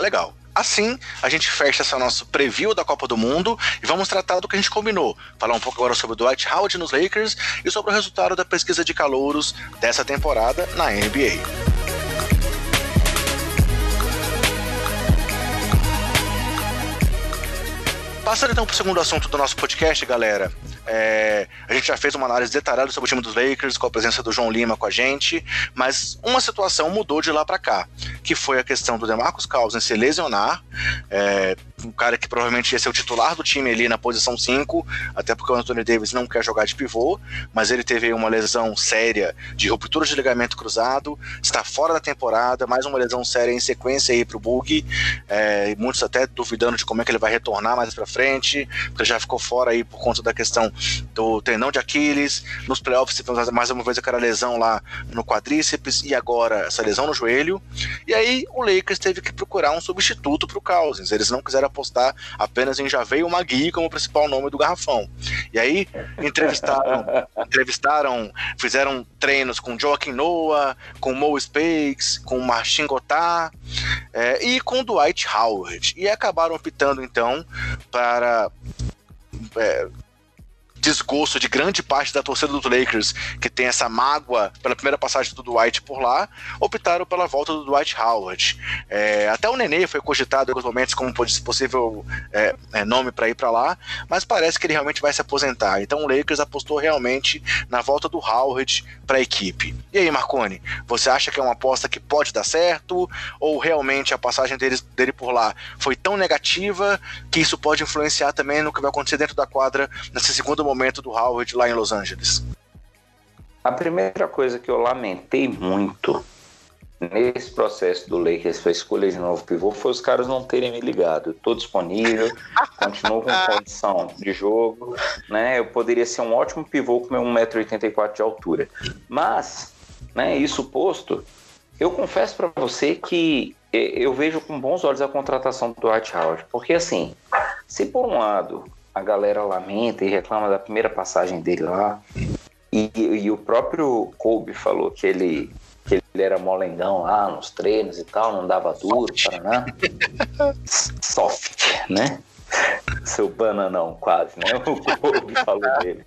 Legal. Assim, a gente fecha nosso preview da Copa do Mundo e vamos tratar do que a gente combinou. Falar um pouco agora sobre o Dwight Howard nos Lakers e sobre o resultado da pesquisa de calouros dessa temporada na NBA. Passando então para o segundo assunto do nosso podcast, galera. É, a gente já fez uma análise detalhada sobre o time dos Lakers, com a presença do João Lima com a gente, mas uma situação mudou de lá para cá, que foi a questão do DeMarcus Cousins se lesionar, é, um cara que provavelmente ia ser o titular do time ali na posição 5, até porque o Anthony Davis não quer jogar de pivô, mas ele teve uma lesão séria de ruptura de ligamento cruzado, está fora da temporada, mais uma lesão séria em sequência aí pro Bug, é, muitos até duvidando de como é que ele vai retornar mais para frente, porque já ficou fora aí por conta da questão do tendão de Aquiles, nos playoffs teve mais uma vez aquela lesão lá no quadríceps e agora essa lesão no joelho, e aí o Lakers teve que procurar um substituto pro Cousins, eles não quiseram apostar apenas em Javeio Magui como principal nome do garrafão. E aí entrevistaram, entrevistaram, fizeram treinos com Joaquim Noah, com Mo Spakes, com Martin Gotard é, e com Dwight Howard. E acabaram optando então para é, desgosto de grande parte da torcida dos Lakers, que tem essa mágoa pela primeira passagem do Dwight por lá, optaram pela volta do Dwight Howard. É, até o Nenê foi cogitado em alguns momentos como possível é, é, nome para ir para lá, mas parece que ele realmente vai se aposentar. Então o Lakers apostou realmente na volta do Howard para a equipe. E aí, Marconi, você acha que é uma aposta que pode dar certo? Ou realmente a passagem dele, dele por lá foi tão negativa que isso pode influenciar também no que vai acontecer dentro da quadra nesse segundo momento do Howard lá em Los Angeles? A primeira coisa que eu lamentei muito nesse processo do Lakers para escolha de novo pivô foi os caras não terem me ligado. Estou disponível, continuo com condição de jogo, né? Eu poderia ser um ótimo pivô com meu 1,84m de altura. Mas, né, isso posto, eu confesso para você que eu vejo com bons olhos a contratação do Dwight Howard, porque assim, se por um lado a galera lamenta e reclama da primeira passagem dele lá. E, e o próprio Kobe falou que ele, que ele era molengão lá nos treinos e tal, não dava duro, Paraná. Soft, né? Seu bananão, quase, né? O Kobe falou dele.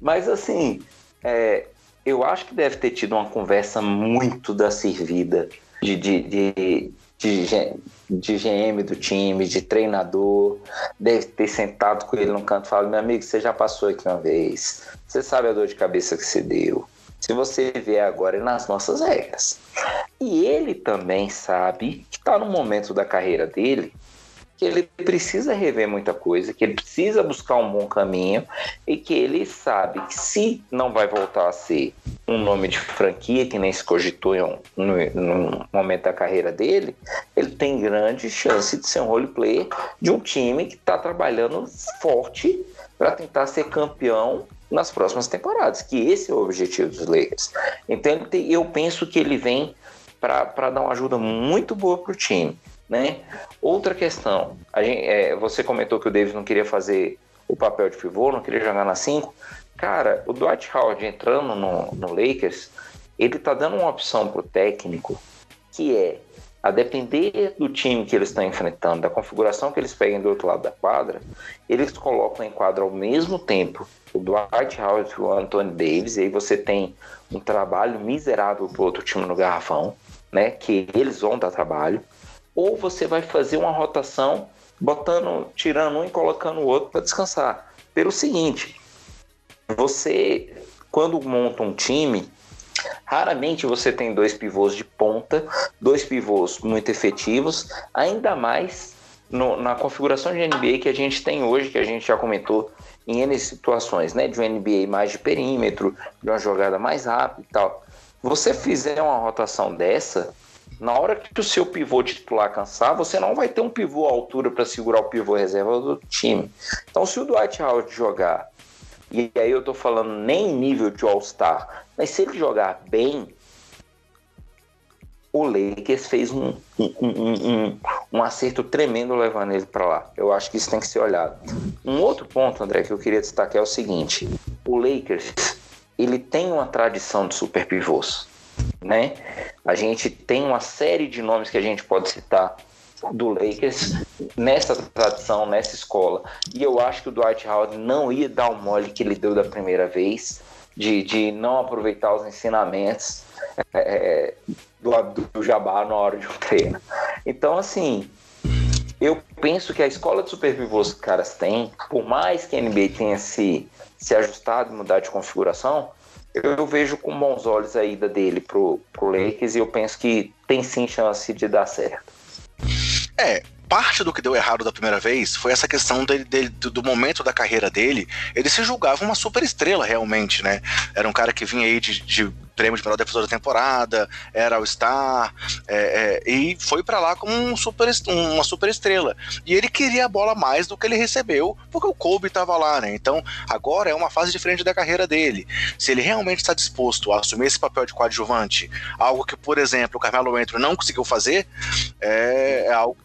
Mas assim, é, eu acho que deve ter tido uma conversa muito da servida de, de, de, de, de GM do time, de treinador, deve ter sentado com ele no canto e falado: meu amigo, você já passou aqui uma vez, você sabe a dor de cabeça que você deu. Se você vier agora é nas nossas regras. E ele também sabe que está no momento da carreira dele que ele precisa rever muita coisa, que ele precisa buscar um bom caminho e que ele sabe que se não vai voltar a ser um nome de franquia, que nem se cogitou em um, no, momento da carreira dele, ele tem grande chance de ser um roleplayer de um time que está trabalhando forte para tentar ser campeão nas próximas temporadas, que esse é o objetivo dos Lakers. Então eu penso que ele vem para dar uma ajuda muito boa para o time. Né? Outra questão, gente, é, você comentou que o Davis não queria fazer o papel de pivô, não queria jogar na 5. Cara, o Dwight Howard entrando no, no Lakers, ele tá dando uma opção pro técnico que é a depender do time que eles estão enfrentando, da configuração que eles peguem do outro lado da quadra, eles colocam em quadra ao mesmo tempo o Dwight Howard e o Anthony Davis, e aí você tem um trabalho miserável pro outro time no garrafão, né? Que eles vão dar trabalho ou você vai fazer uma rotação botando, tirando um e colocando o outro para descansar. Pelo seguinte, você quando monta um time, raramente você tem dois pivôs de ponta, dois pivôs muito efetivos, ainda mais no, na configuração de NBA que a gente tem hoje, que a gente já comentou em N situações, né? De um NBA mais de perímetro, de uma jogada mais rápida e tal. Você fizer uma rotação dessa, na hora que o seu pivô titular cansar, você não vai ter um pivô à altura para segurar o pivô reserva do time. Então, se o Dwight Howard jogar, e aí eu tô falando nem nível de All-Star, mas se ele jogar bem, o Lakers fez um, um, um, um, acerto tremendo levando ele para lá. Eu acho que isso tem que ser olhado. Um outro ponto, André, que eu queria destacar é o seguinte: o Lakers ele tem uma tradição de super pivôs. Né? A gente tem uma série de nomes que a gente pode citar do Lakers nessa tradição, nessa escola. E eu acho que o Dwight Howard não ia dar o mole que ele deu da primeira vez, de, de não aproveitar os ensinamentos é, é do, do Jabá na hora de um treino. Então, assim, eu penso que a escola de super pivôs que os caras têm, por mais que a NBA tenha se, se ajustado e mudar de configuração, eu vejo com bons olhos a ida dele pro, pro Lakers e eu penso que tem sim chance de dar certo. É, parte do que deu errado da primeira vez foi essa questão dele, dele, do momento da carreira dele. Ele se julgava uma super estrela realmente, né? Era um cara que vinha aí de, de prêmio de melhor defensor da temporada, era o Star, é, é, e foi para lá como um super, uma super estrela. E ele queria a bola mais do que ele recebeu, porque o Kobe estava lá, né? Então agora é uma fase diferente da carreira dele. Se ele realmente está disposto a assumir esse papel de coadjuvante, algo que, por exemplo, o Carmelo Anthony não conseguiu fazer, é, é, algo,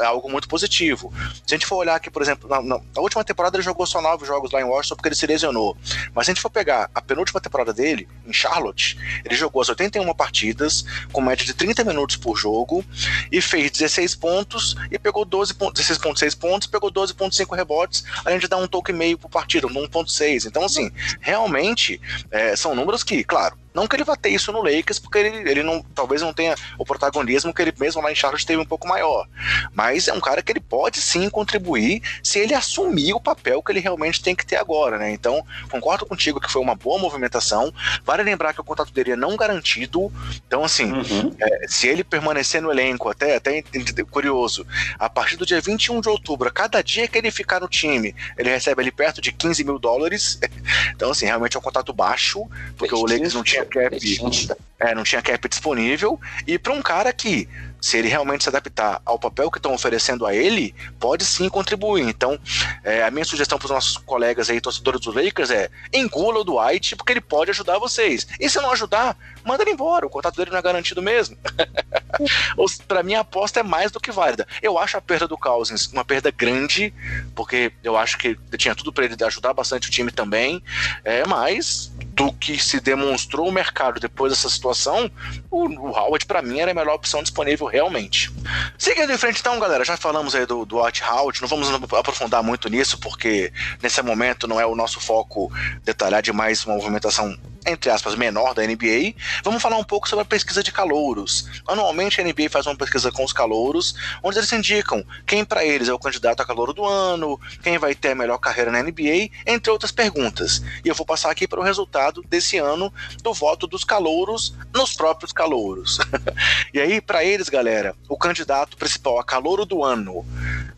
é algo muito positivo. Se a gente for olhar aqui, por exemplo, na, na, última temporada ele jogou só nove jogos lá em Washington porque ele se lesionou. Mas se a gente for pegar a penúltima temporada dele, em Charlotte, ele jogou as 81 partidas, com média de 30 minutos por jogo, e fez 16 pontos e pegou 12 16,6 pontos, pegou 12,5 rebotes, além de dar um toque e meio por partida, 1,6. Então, assim, realmente é, são números que, claro, não que ele vá ter isso no Lakers, porque ele, ele não, talvez não tenha o protagonismo que ele mesmo lá em Charlotte teve um pouco maior. Mas é um cara que ele pode sim contribuir se ele assumir o papel que ele realmente tem que ter agora, né? Então, concordo contigo que foi uma boa movimentação. Vale lembrar que o contrato dele é não garantido. Então, assim, uhum. é, se ele permanecer no elenco, até, até curioso, a partir do dia 21 de outubro, a cada dia que ele ficar no time, ele recebe ali perto de 15 mil dólares. Então, assim, realmente é um contrato baixo, porque o Lakers não tinha tinha cap, é, não tinha cap disponível. E para um cara que, se ele realmente se adaptar ao papel que estão oferecendo a ele, pode sim contribuir. Então, é, a minha sugestão para os nossos colegas aí, torcedores dos Lakers, é engula o Dwight, porque ele pode ajudar vocês. E se não ajudar, manda ele embora. O contrato dele não é garantido mesmo. para mim, a aposta é mais do que válida. Eu acho a perda do Cousins uma perda grande, porque eu acho que tinha tudo para ele ajudar bastante o time também. É, mas do que se demonstrou o mercado depois dessa situação, o, o Howard, para mim, era a melhor opção disponível realmente. Seguindo em frente, então, galera, já falamos aí do, do Dwight Howard, não vamos aprofundar muito nisso, porque nesse momento não é o nosso foco detalhar demais uma movimentação entre aspas, menor da NBA, vamos falar um pouco sobre a pesquisa de calouros. Anualmente a NBA faz uma pesquisa com os calouros, onde eles indicam quem para eles é o candidato a calouro do ano, quem vai ter a melhor carreira na NBA, entre outras perguntas. E eu vou passar aqui para o resultado desse ano do voto dos calouros nos próprios calouros. e aí, para eles, galera, o candidato principal a calouro do ano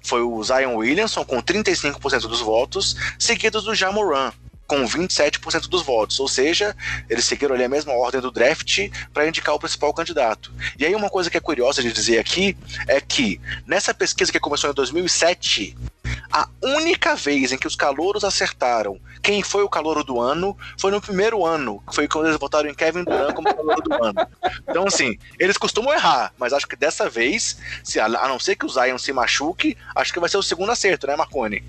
foi o Zion Williamson, com 35% dos votos, seguido do Jamoran, com 27% dos votos, ou seja, eles seguiram ali a mesma ordem do draft para indicar o principal candidato. E aí uma coisa que é curiosa de dizer aqui é que nessa pesquisa que começou em 2007, a única vez em que os calouros acertaram quem foi o calouro do ano foi no primeiro ano, que foi quando eles votaram em Kevin Durant como calouro do ano. Então, assim, eles costumam errar, mas acho que dessa vez, se, a não ser que o Zion se machuque, acho que vai ser o segundo acerto, né, Marconi?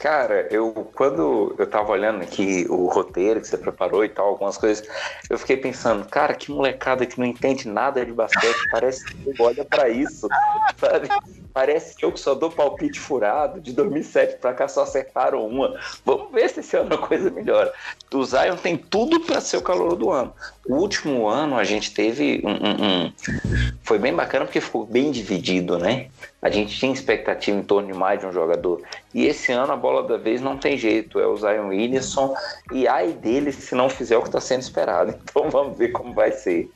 Cara, eu quando eu tava olhando aqui o roteiro que você preparou e tal, algumas coisas, eu fiquei pensando, cara, que molecada que não entende nada de basquete, parece que olha para isso, sabe? Parece que eu que só dou palpite furado, de 2007 para cá só acertaram uma. Vamos ver se esse ano a coisa melhora. O Zion tem tudo para ser o calor do ano. O último ano a gente teve um, um, um, Foi bem bacana porque ficou bem dividido, né? A gente tinha expectativa em torno de mais de um jogador. E esse ano a bola da vez não tem jeito. É o Zion Williamson. E ai dele se não fizer o que está sendo esperado. Então vamos ver como vai ser.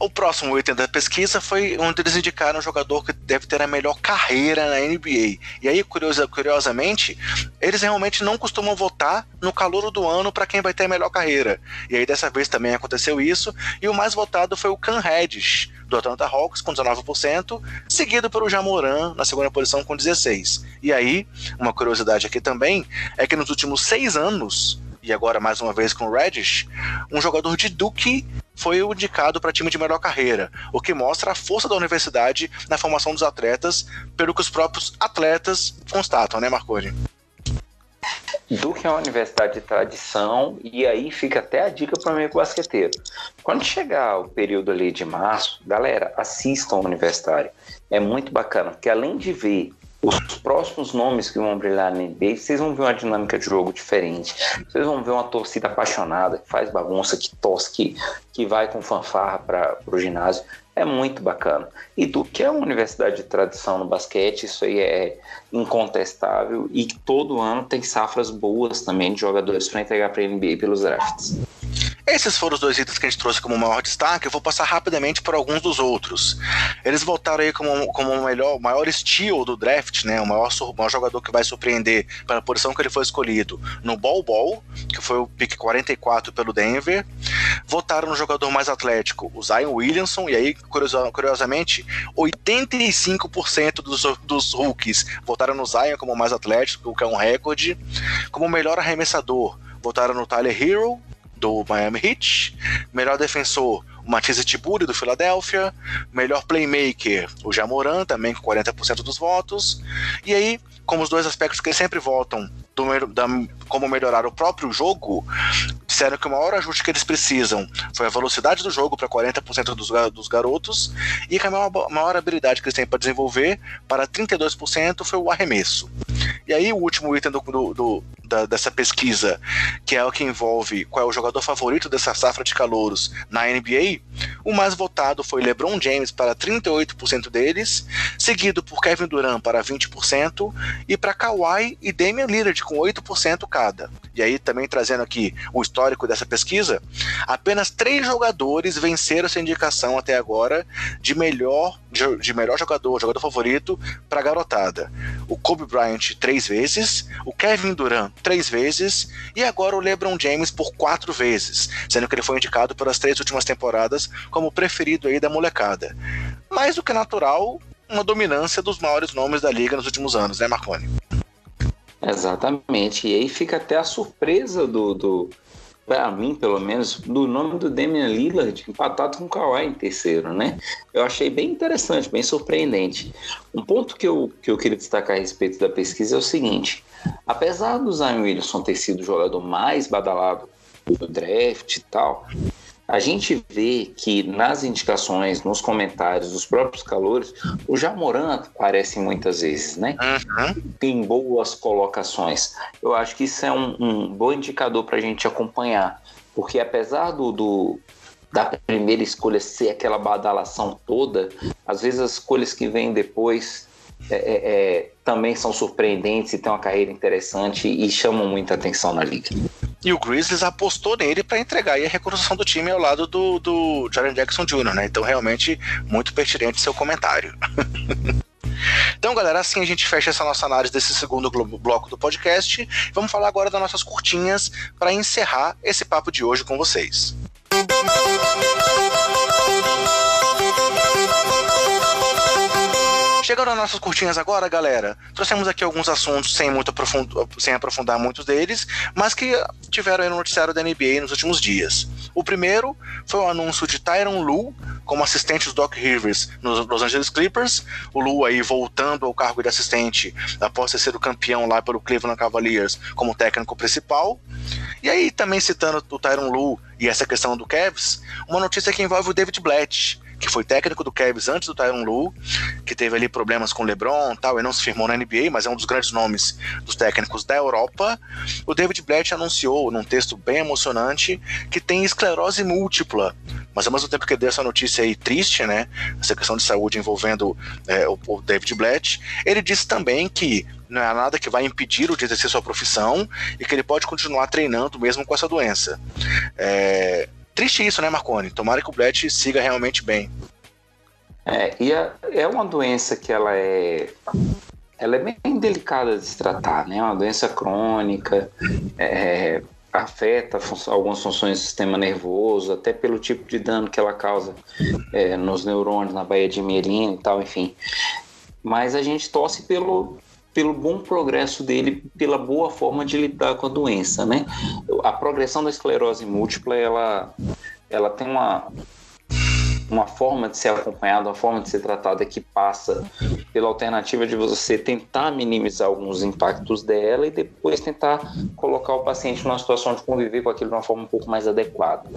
O próximo item da pesquisa foi onde eles indicaram um jogador que deve ter a melhor carreira na NBA. E aí, curiosa, curiosamente, eles realmente não costumam votar no calor do ano para quem vai ter a melhor carreira. E aí, dessa vez também aconteceu isso. E o mais votado foi o Cam Reddish, do Atlanta Hawks, com 19%, seguido pelo Jamoran, na segunda posição, com 16%. E aí, uma curiosidade aqui também é que nos últimos seis anos, e agora mais uma vez com o Reddish, um jogador de Duke foi indicado para time de melhor carreira, o que mostra a força da universidade na formação dos atletas, pelo que os próprios atletas constatam, né, Marconi? Duke é uma universidade de tradição e aí fica até a dica para o amigo basqueteiro. Quando chegar o período ali de março, galera, assistam ao universitário. É muito bacana, porque além de ver os próximos nomes que vão brilhar na NBA, vocês vão ver uma dinâmica de jogo diferente. Vocês vão ver uma torcida apaixonada, que faz bagunça, que tosse, que, que vai com fanfarra para o ginásio. É muito bacana. E Duke é uma universidade de tradição no basquete, isso aí é incontestável. E todo ano tem safras boas também de jogadores para entregar para a NBA pelos drafts. Esses foram os dois itens que a gente trouxe como maior destaque. Eu vou passar rapidamente por alguns dos outros. Eles voltaram aí como, como o melhor, maior steal do draft, né? O maior, o maior jogador que vai surpreender pela posição que ele foi escolhido no Ball Ball, que foi o pick 44 pelo Denver. Votaram no jogador mais atlético, o Zion Williamson, e aí, curiosamente, 85% dos, dos rookies votaram no Zion como mais atlético, o que é um recorde. Como melhor arremessador, votaram no Tyler Hero, do Miami Heat. Melhor defensor, o Matisse Tiburi, do Philadelphia. Melhor playmaker, o Jamoran, também com 40% dos votos. E aí, como os dois aspectos que sempre votam do, da, como melhorar o próprio jogo, disseram que o maior ajuste que eles precisam foi a velocidade do jogo para 40% dos, dos garotos e que a maior, maior habilidade que eles têm para desenvolver para 32% foi o arremesso. E aí o último item do, do, do da, dessa pesquisa, que é o que envolve qual é o jogador favorito dessa safra de calouros na NBA, o mais votado foi LeBron James para 38% deles, seguido por Kevin Durant para 20% e para Kawhi e Damian Lillard com 8% cada. E aí também trazendo aqui o histórico dessa pesquisa, apenas três jogadores venceram essa indicação até agora de melhor de melhor jogador, jogador favorito para garotada. O Kobe Bryant três vezes, o Kevin Durant três vezes e agora o LeBron James por quatro vezes, sendo que ele foi indicado pelas três últimas temporadas como preferido aí da molecada. Mais do que natural, uma dominância dos maiores nomes da liga nos últimos anos, né, Marconi? Exatamente. E aí fica até a surpresa do, do para mim, pelo menos, do nome do Damian Lillard empatado com o Kawhi em terceiro, né? Eu achei bem interessante, bem surpreendente. Um ponto que eu, que eu queria destacar a respeito da pesquisa é o seguinte: apesar do Zion Williamson ter sido o jogador mais badalado do draft e tal, a gente vê que nas indicações, nos comentários dos próprios calores, o Jamoran aparece muitas vezes, né? Uhum. Tem boas colocações. Eu acho que isso é um, um bom indicador para a gente acompanhar, porque apesar do, do da primeira escolha ser aquela badalação toda, às vezes as escolhas que vêm depois é, é, é também são surpreendentes e têm uma carreira interessante e chamam muita atenção na liga. E o Grizzlies apostou nele para entregar a reconstrução do time ao lado do, do Jackson Jr., né? Então, realmente, muito pertinente seu comentário. Então, galera, assim a gente fecha essa nossa análise desse segundo bloco do podcast. Vamos falar agora das nossas curtinhas para encerrar esse papo de hoje com vocês. Chegando às nossas curtinhas agora, galera, trouxemos aqui alguns assuntos sem, muito aprofund... sem aprofundar muitos deles, mas que tiveram aí no noticiário da NBA nos últimos dias. O primeiro foi o anúncio de Tyron Lu como assistente do Doc Rivers nos Los Angeles Clippers. O Lu aí voltando ao cargo de assistente após ter sido campeão lá pelo Cleveland Cavaliers como técnico principal. E aí, também citando o Tyron Lu e essa questão do Cavs, uma notícia que envolve o David Blatt, que foi técnico do Cavs antes do Tyron Lu, que teve ali problemas com o LeBron tal, e não se firmou na NBA, mas é um dos grandes nomes dos técnicos da Europa. O David Blatt anunciou, num texto bem emocionante, que tem esclerose múltipla, mas ao mesmo tempo que deu essa notícia aí triste, né, essa questão de saúde envolvendo é, o, o David Blatt, ele disse também que não é nada que vai impedir o de exercer sua profissão e que ele pode continuar treinando mesmo com essa doença. É, Triste isso, né, Marconi? Tomara que o Brett siga realmente bem. É, e a, é uma doença que ela é ela é bem delicada de se tratar, né? É uma doença crônica, é, afeta fun algumas funções do sistema nervoso, até pelo tipo de dano que ela causa é, nos neurônios, na baía de mielina e tal, enfim. Mas a gente torce pelo, pelo bom progresso dele, pela boa forma de lidar com a doença, né? A progressão da esclerose múltipla, ela, ela tem uma, uma forma de ser acompanhada, uma forma de ser tratada que passa pela alternativa de você tentar minimizar alguns impactos dela e depois tentar colocar o paciente numa situação de conviver com aquilo de uma forma um pouco mais adequada,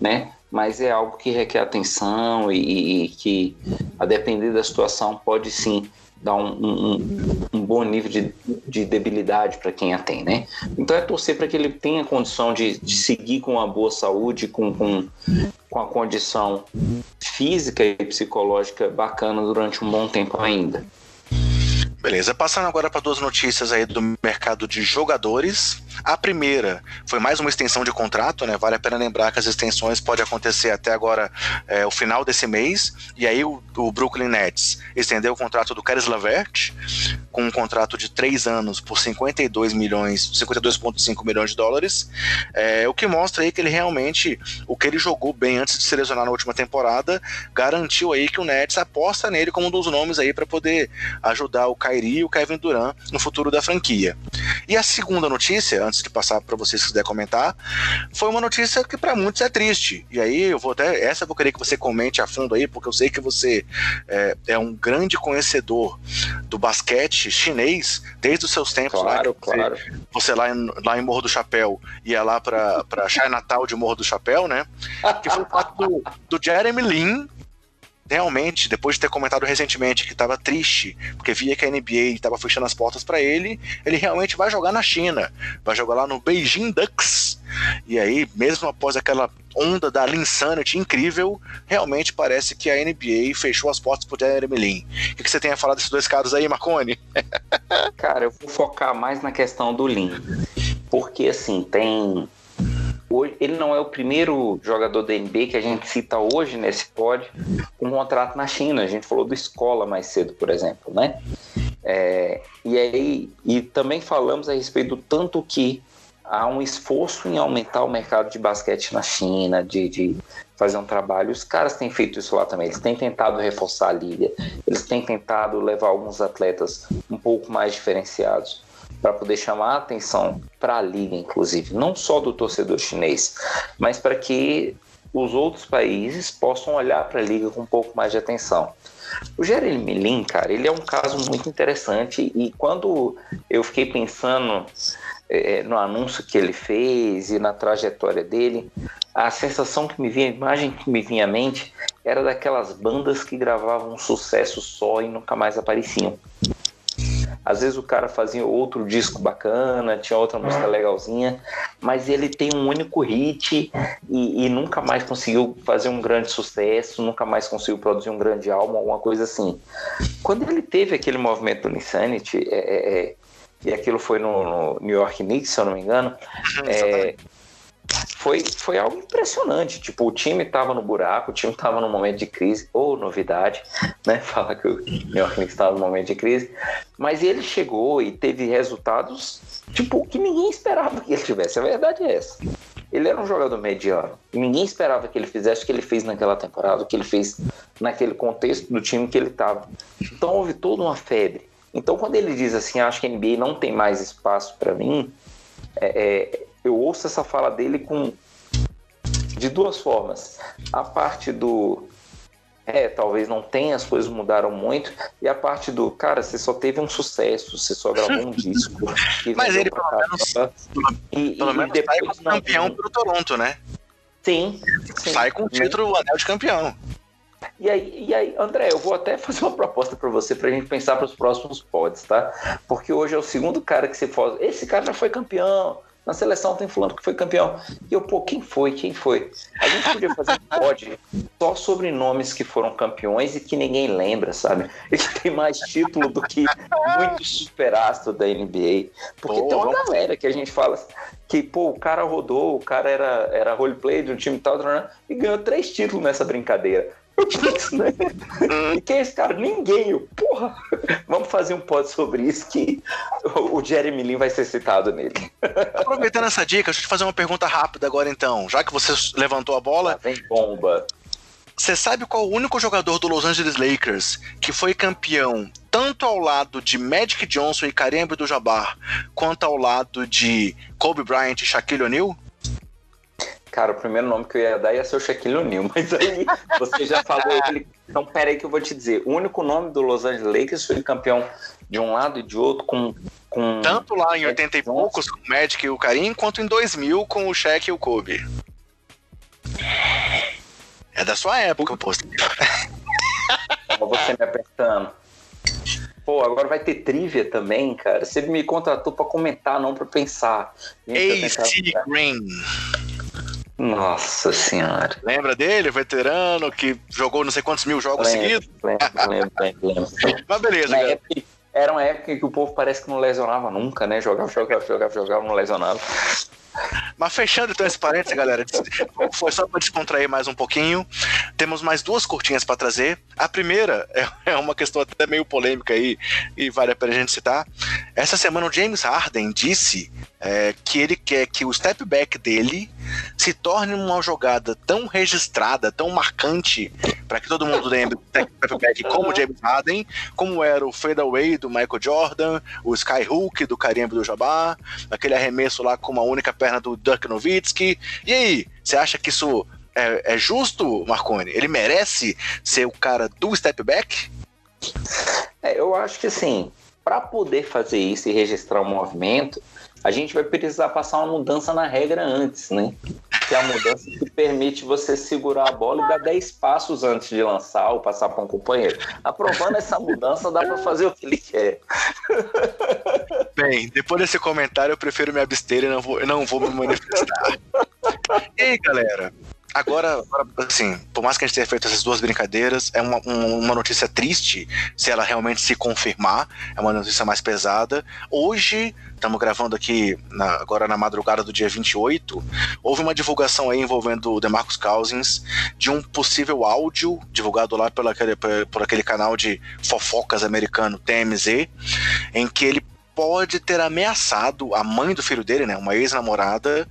né? Mas é algo que requer atenção e, e que, a depender da situação, pode sim dar um, um, um bom nível de, de debilidade para quem a tem, né? Então é torcer para que ele tenha condição de, de, seguir com uma boa saúde, com, com, com a condição física e psicológica bacana durante um bom tempo ainda. Beleza, passando agora para duas notícias aí do mercado de jogadores. A primeira foi mais uma extensão de contrato, né? Vale a pena lembrar que as extensões podem acontecer até agora é, o final desse mês. E aí o, o, Brooklyn Nets estendeu o contrato do Caris Lavert com um contrato de três anos por 52 milhões, 52,5 milhões de dólares. É, o que mostra aí que ele realmente, o que ele jogou bem antes de se lesionar na última temporada, garantiu aí que o Nets aposta nele como um dos nomes aí para poder ajudar o Kyrie e o Kevin Durant no futuro da franquia. E a segunda notícia, antes de passar para vocês se quiser comentar, foi uma notícia que para muitos é triste. E aí eu vou até essa eu vou querer que você comente a fundo aí, porque eu sei que você é, é um grande conhecedor do basquete chinês desde os seus tempos claro, lá. Claro. Você, você lá em, lá em Morro do Chapéu ia lá para Chinatown de Morro do Chapéu, né? Que foi o fato do, do Jeremy Lin realmente, depois de ter comentado recentemente que estava triste, porque via que a NBA estava fechando as portas para ele, ele realmente vai jogar na China, vai jogar lá no Beijing Ducks. E aí, mesmo após aquela onda da Linsanity incrível, realmente parece que a NBA fechou as portas pro Jeremy Lin. O que, você tem a falar desses dois caras aí, Marconi? Cara, eu vou focar mais na questão do Lin. Porque, assim, tem Hoje, ele não é o primeiro jogador da NBA que a gente cita hoje nesse pod com um contrato na China. A gente falou do Escola mais cedo, por exemplo, né? É, e aí, e também falamos a respeito do tanto que há um esforço em aumentar o mercado de basquete na China, de, de fazer um trabalho. Os caras têm feito isso lá também. Eles têm tentado reforçar a liga, eles têm tentado levar alguns atletas um pouco mais diferenciados para poder chamar a atenção para a liga, inclusive, não só do torcedor chinês, mas para que os outros países possam olhar para a liga com um pouco mais de atenção. O Jeremy Lin, cara, ele é um caso muito interessante e quando eu fiquei pensando é, no anúncio que ele fez e na trajetória dele, a sensação que me vinha, a imagem que me vinha à mente era daquelas bandas que gravavam um sucesso só e nunca mais apareciam. Às vezes o cara fazia outro disco bacana, tinha outra música legalzinha, mas ele tem um único hit e, e nunca mais conseguiu fazer um grande sucesso, nunca mais conseguiu produzir um grande álbum, alguma coisa assim. Quando ele teve aquele movimento do Insanity, é, é, é, e aquilo foi no, no, New York Knicks, se eu não me engano, é, foi, foi algo impressionante. Tipo, o time estava no buraco, o time estava num momento de crise, ou novidade, né? Fala que o New Knicks estava num momento de crise. Mas ele chegou e teve resultados, tipo, que ninguém esperava que ele tivesse. A verdade é essa. Ele era um jogador mediano. Ninguém esperava que ele fizesse o que ele fez naquela temporada, o que ele fez naquele contexto do time que ele estava. Então houve toda uma febre. Então, quando ele diz assim, acho que a NBA não tem mais espaço para mim, é, é, eu ouço essa fala dele com de duas formas. A parte do é, talvez não tenha, as coisas mudaram muito, e a parte do, cara, você só teve um sucesso, você só gravou um disco. Mas ele pelo menos, e, pelo e, menos e sai como campeão pro Toronto, né? Sim. sim sai com o título, o anel de campeão. E aí, e aí, André, eu vou até fazer uma proposta para você para a gente pensar para os próximos pods, tá? Porque hoje é o segundo cara que você fala. Esse cara já foi campeão, na seleção tem fulano que foi campeão. E eu, pô, quem foi? Quem foi? A gente podia fazer um pod só sobre nomes que foram campeões e que ninguém lembra, sabe? E que tem mais título do que muitos superastros da NBA. Porque pô, tem uma galera que a gente fala que, pô, o cara rodou, o cara era, era roleplay de um time tal, e ganhou três títulos nessa brincadeira. Né? E quem é esse cara? Ninguém. Eu, porra, vamos fazer um pod sobre isso que o Jeremy Lin vai ser citado nele. Aproveitando essa dica, deixa eu te fazer uma pergunta rápida agora então. Já que você levantou a bola. Ah, vem bomba. Você sabe qual o único jogador do Los Angeles Lakers que foi campeão tanto ao lado de Magic Johnson e Kareem Abdul-Jabbar, quanto ao lado de Kobe Bryant e Shaquille O'Neal? Cara, o primeiro nome que eu ia dar ia ser o Shaquille O'Neal, mas aí você já falou ele. Então, pera aí que eu vou te dizer. O único nome do Los Angeles Lakers foi campeão de um lado e de outro com... com... Tanto lá em 80 e poucos com o Magic e o Karim, quanto em 2000 com o Shaq e o Kobe. É da sua época, pô. Você me apertando. Pô, agora vai ter trivia também, cara. Você me contratou pra comentar, não pra pensar. AC Green. Nossa senhora. Lembra dele, veterano, que jogou não sei quantos mil jogos lembro, seguidos? Lembro, lembro, lembro, lembro. Mas beleza, cara. Época, era uma época que o povo parece que não lesionava nunca, né? Jogava, jogava, jogava, jogava, não lesionava. Mas fechando então esse parênteses, galera, foi só para descontrair mais um pouquinho. Temos mais duas curtinhas para trazer. A primeira é, uma questão até meio polêmica aí e vale a pena a gente citar. Essa semana o James Harden disse é, que ele quer que o step back dele se torne uma jogada tão registrada, tão marcante, para que todo mundo lembre do back como James Harden, como era o fadeaway do Michael Jordan, o skyhook do Kareem Abdul-Jabbar, aquele arremesso lá com uma única perna do Dirk Nowitzki. E aí, você acha que isso é, é justo, Marconi? Ele merece ser o cara do step back? É, eu acho que assim, para poder fazer isso e registrar o movimento, a gente vai precisar passar uma mudança na regra antes, né? Que é a mudança que permite você segurar a bola e dar 10 passos antes de lançar ou passar para um companheiro. Aprovando essa mudança, dá para fazer o que ele quer. Bem, depois desse comentário, eu prefiro me abster e não vou, não vou me manifestar. E aí, galera? Agora, assim, por mais que a gente tenha feito essas duas brincadeiras, é uma, uma notícia triste se ela realmente se confirmar, é uma notícia mais pesada. Hoje, estamos gravando aqui na, agora na madrugada do dia 28, houve uma divulgação aí envolvendo o DeMarcus Cousins de um possível áudio divulgado lá pela, por aquele canal de fofocas americano TMZ, em que ele pode ter ameaçado a mãe do filho dele, né, uma ex-namorada,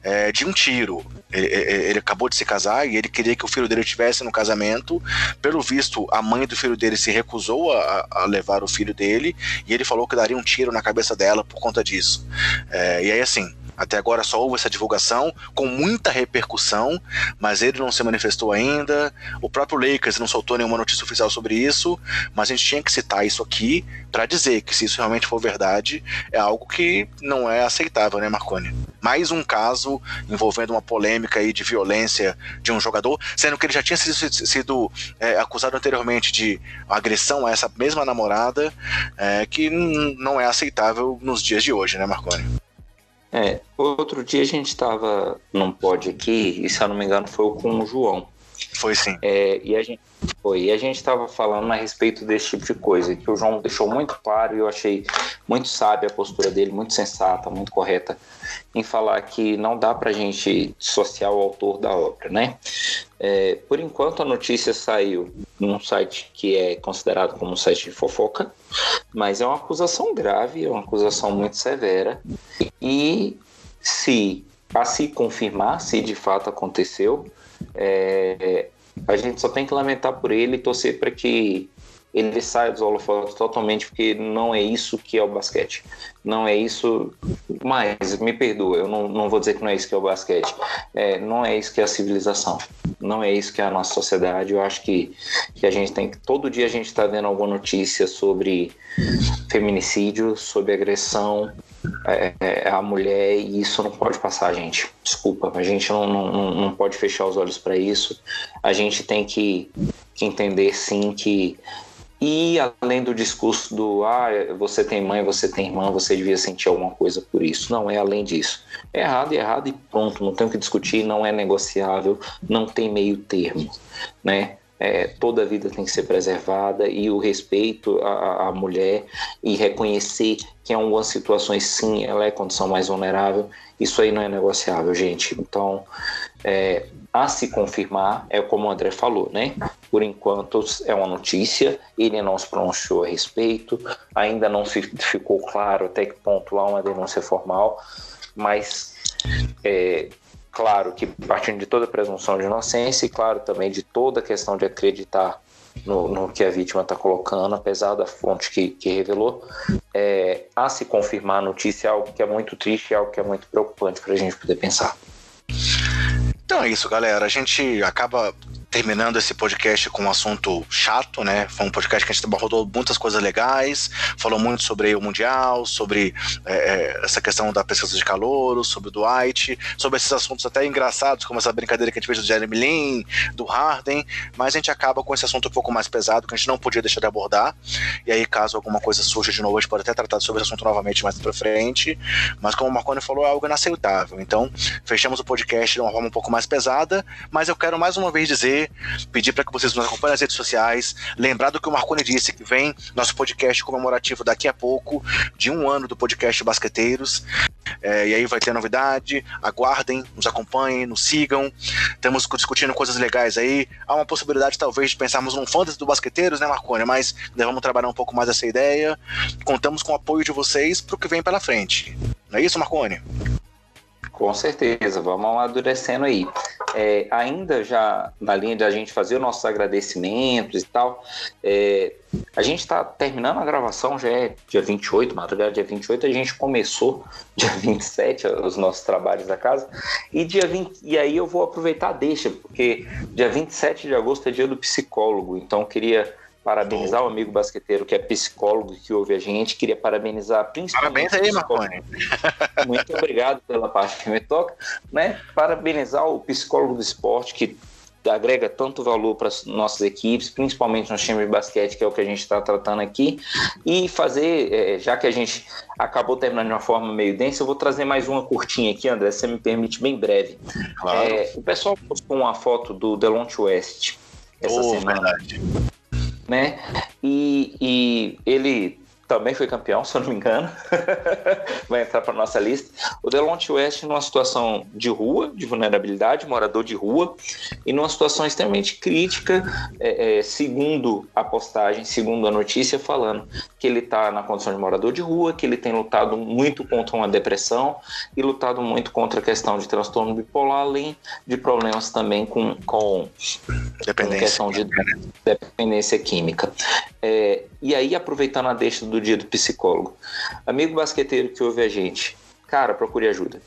é, de um tiro. Ele, ele, acabou de se casar e ele queria que o filho dele estivesse no casamento. Pelo visto, a mãe do filho dele se recusou a, a, levar o filho dele e ele falou que daria um tiro na cabeça dela por conta disso. É, e aí, assim, até agora só houve essa divulgação com muita repercussão, mas ele não se manifestou ainda. O próprio Lakers não soltou nenhuma notícia oficial sobre isso, mas a gente tinha que citar isso aqui para dizer que se isso realmente for verdade, é algo que não é aceitável, né, Marconi? Mais um caso envolvendo uma polêmica aí de violência de um jogador, sendo que ele já tinha sido, sido é, acusado anteriormente de agressão a essa mesma namorada, é, que não é aceitável nos dias de hoje, né, Marconi? É, outro dia a gente estava num pod aqui, e se eu não me engano foi com o João. Foi sim. É, e a gente foi, e a gente estava falando a respeito desse tipo de coisa, que o João deixou muito claro e eu achei muito sábia a postura dele, muito sensata, muito correta, em falar que não dá para a gente dissociar o autor da obra, né? É, por enquanto a notícia saiu num site que é considerado como um site de fofoca, mas é uma acusação grave, é uma acusação muito severa. E se a se confirmar, se de fato aconteceu, é, a gente só tem que lamentar por ele e torcer para que ele sai dos holofotes totalmente, porque não é isso que é o basquete. Não é isso. Mas, me perdoa, eu não, não vou dizer que não é isso que é o basquete. É, não é isso que é a civilização. Não é isso que é a nossa sociedade. Eu acho que, que a gente tem que. Todo dia a gente está vendo alguma notícia sobre feminicídio, sobre agressão é, é, à mulher, e isso não pode passar, gente. Desculpa, a gente não, não, não pode fechar os olhos para isso. A gente tem que, que entender, sim, que e além do discurso do ah, você tem mãe, você tem irmã, você devia sentir alguma coisa por isso. Não, é além disso. É errado, é errado e pronto, não tem o que discutir, não é negociável, não tem meio termo, né? É, toda a vida tem que ser preservada e o respeito à, à, mulher e reconhecer que em algumas situações sim ela é condição mais vulnerável, isso aí não é negociável, gente. Então, é, a se confirmar, é como o André falou, né? Por enquanto é uma notícia, ele não se pronunciou a respeito, ainda não se ficou claro até que ponto há uma denúncia formal, mas é claro que partindo de toda a presunção de inocência e claro também de toda a questão de acreditar no, no que a vítima está colocando, apesar da fonte que, que revelou, é, a se confirmar a notícia é algo que é muito triste, é algo que é muito preocupante para a gente poder pensar. Então é isso, galera. A gente acaba terminando esse podcast com um assunto chato, né? Foi um podcast que a gente abordou muitas coisas legais, falou muito sobre o Mundial, sobre é, é, essa questão da pesquisa de calor, sobre o Dwight, sobre esses assuntos até engraçados, como essa brincadeira que a gente fez do Jeremy Lin, do Harden, mas a gente acaba com esse assunto um pouco mais pesado, que a gente não podia deixar de abordar, e aí caso alguma coisa surja de novo, a gente pode até tratar sobre esse assunto novamente mais pra frente, mas como o Marconi falou, é algo inaceitável. Então, fechamos o podcast de uma forma um pouco mais pesada, mas eu quero mais uma vez dizer pedir para que vocês nos acompanhem nas redes sociais. Lembrar do que o Marconi disse, que vem nosso podcast comemorativo daqui a pouco, de um ano do podcast Basqueteiros. É, e aí vai ter novidade. Aguardem, nos acompanhem, nos sigam. Estamos discutindo coisas legais aí. Há uma possibilidade, talvez, de pensarmos num fantasy do Basqueteiros, né, Marconi? Mas vamos trabalhar um pouco mais essa ideia. Contamos com o apoio de vocês para o que vem pela frente. Não é isso, Marconi? Com certeza, vamos amadurecendo aí. É, ainda já na linha de a gente fazer os nossos agradecimentos e tal, é, a gente está terminando a gravação, já é dia 28, madrugada dia 28, a gente começou dia 27 os nossos trabalhos da casa, e dia 20, e aí eu vou aproveitar deixa, porque dia 27 de agosto é dia do psicólogo, então queria parabenizar o amigo basqueteiro que é psicólogo que ouve a gente. Queria parabenizar principalmente. Parabéns aí, Marconi. Muito obrigado pela parte que me toca. Né? Parabenizar o psicólogo do esporte que agrega tanto valor para as nossas equipes, principalmente no time de basquete, que é o que a gente está tratando aqui, e fazer, é, já que a gente acabou terminando de uma forma meio densa, eu vou trazer mais uma curtinha aqui, André, se você me permite, bem breve. Claro. É, o pessoal postou uma foto do Delonte West essa oh, semana. Verdade né? E, e ele também foi campeão, se eu não me engano, vai entrar para nossa lista. O Delonte West numa situação de rua, de vulnerabilidade, morador de rua, e numa situação extremamente crítica, é, é, segundo a postagem, segundo a notícia, falando que ele está na condição de morador de rua, que ele tem lutado muito contra uma depressão e lutado muito contra a questão de transtorno bipolar, além de problemas também com, com, dependência. questão de dependência química. É, e aí, aproveitando a deixa do dia do psicólogo, amigo basqueteiro que ouve a gente, cara, procure ajuda.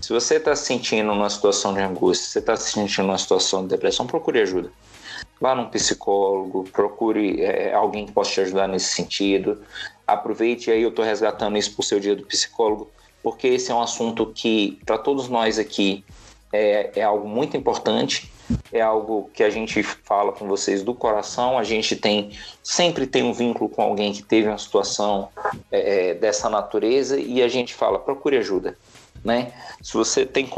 Se você está se sentindo numa situação de angústia, se você está se sentindo numa situação de depressão, procure ajuda. Vá num psicólogo, procure é, alguém que possa te ajudar nesse sentido. Aproveite, aí eu estou resgatando isso para o seu dia do psicólogo, porque esse é um assunto que, para todos nós aqui, é, é algo muito importante é algo que a gente fala com vocês do coração. A gente tem sempre tem um vínculo com alguém que teve uma situação é, é dessa natureza e a gente fala procure ajuda, né? Se você tem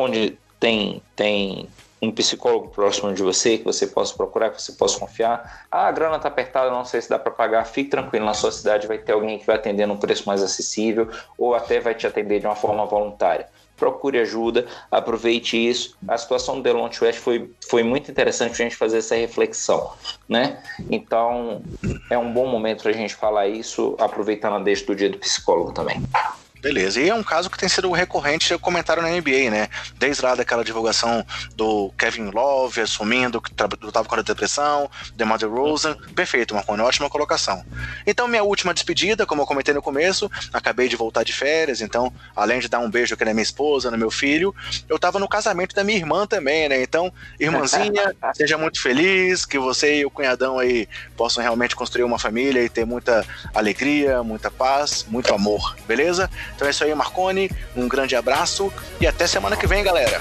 tem tem um psicólogo próximo de você que você possa procurar, que você possa confiar. Ah, a grana está apertada, não sei se dá para pagar. Fique tranquilo, na sua cidade vai ter alguém que vai atender num preço mais acessível ou até vai te atender de uma forma voluntária procure ajuda, aproveite isso. A situação do Delonte West foi, foi muito interessante para a gente fazer essa reflexão, né? Então, é um bom momento para a gente falar isso, aproveitando a deixa do dia do psicólogo também. Beleza. E é um caso que tem sido recorrente comentário na NBA, né? Desde lá daquela divulgação do Kevin Love assumindo que lutava com a depressão, DeMar DeRozan. Perfeito, Marconi. Ótima colocação. Então, minha última despedida, como eu comentei no começo, acabei de voltar de férias, então, além de dar um beijo aqui na minha esposa, no meu filho, eu tava no casamento da minha irmã também, né? Então, irmãzinha, seja muito feliz, que você e o cunhadão aí possam realmente construir uma família e ter muita alegria, muita paz, muito amor, beleza? Então é isso aí, Marconi. Um grande abraço e até semana que vem, galera.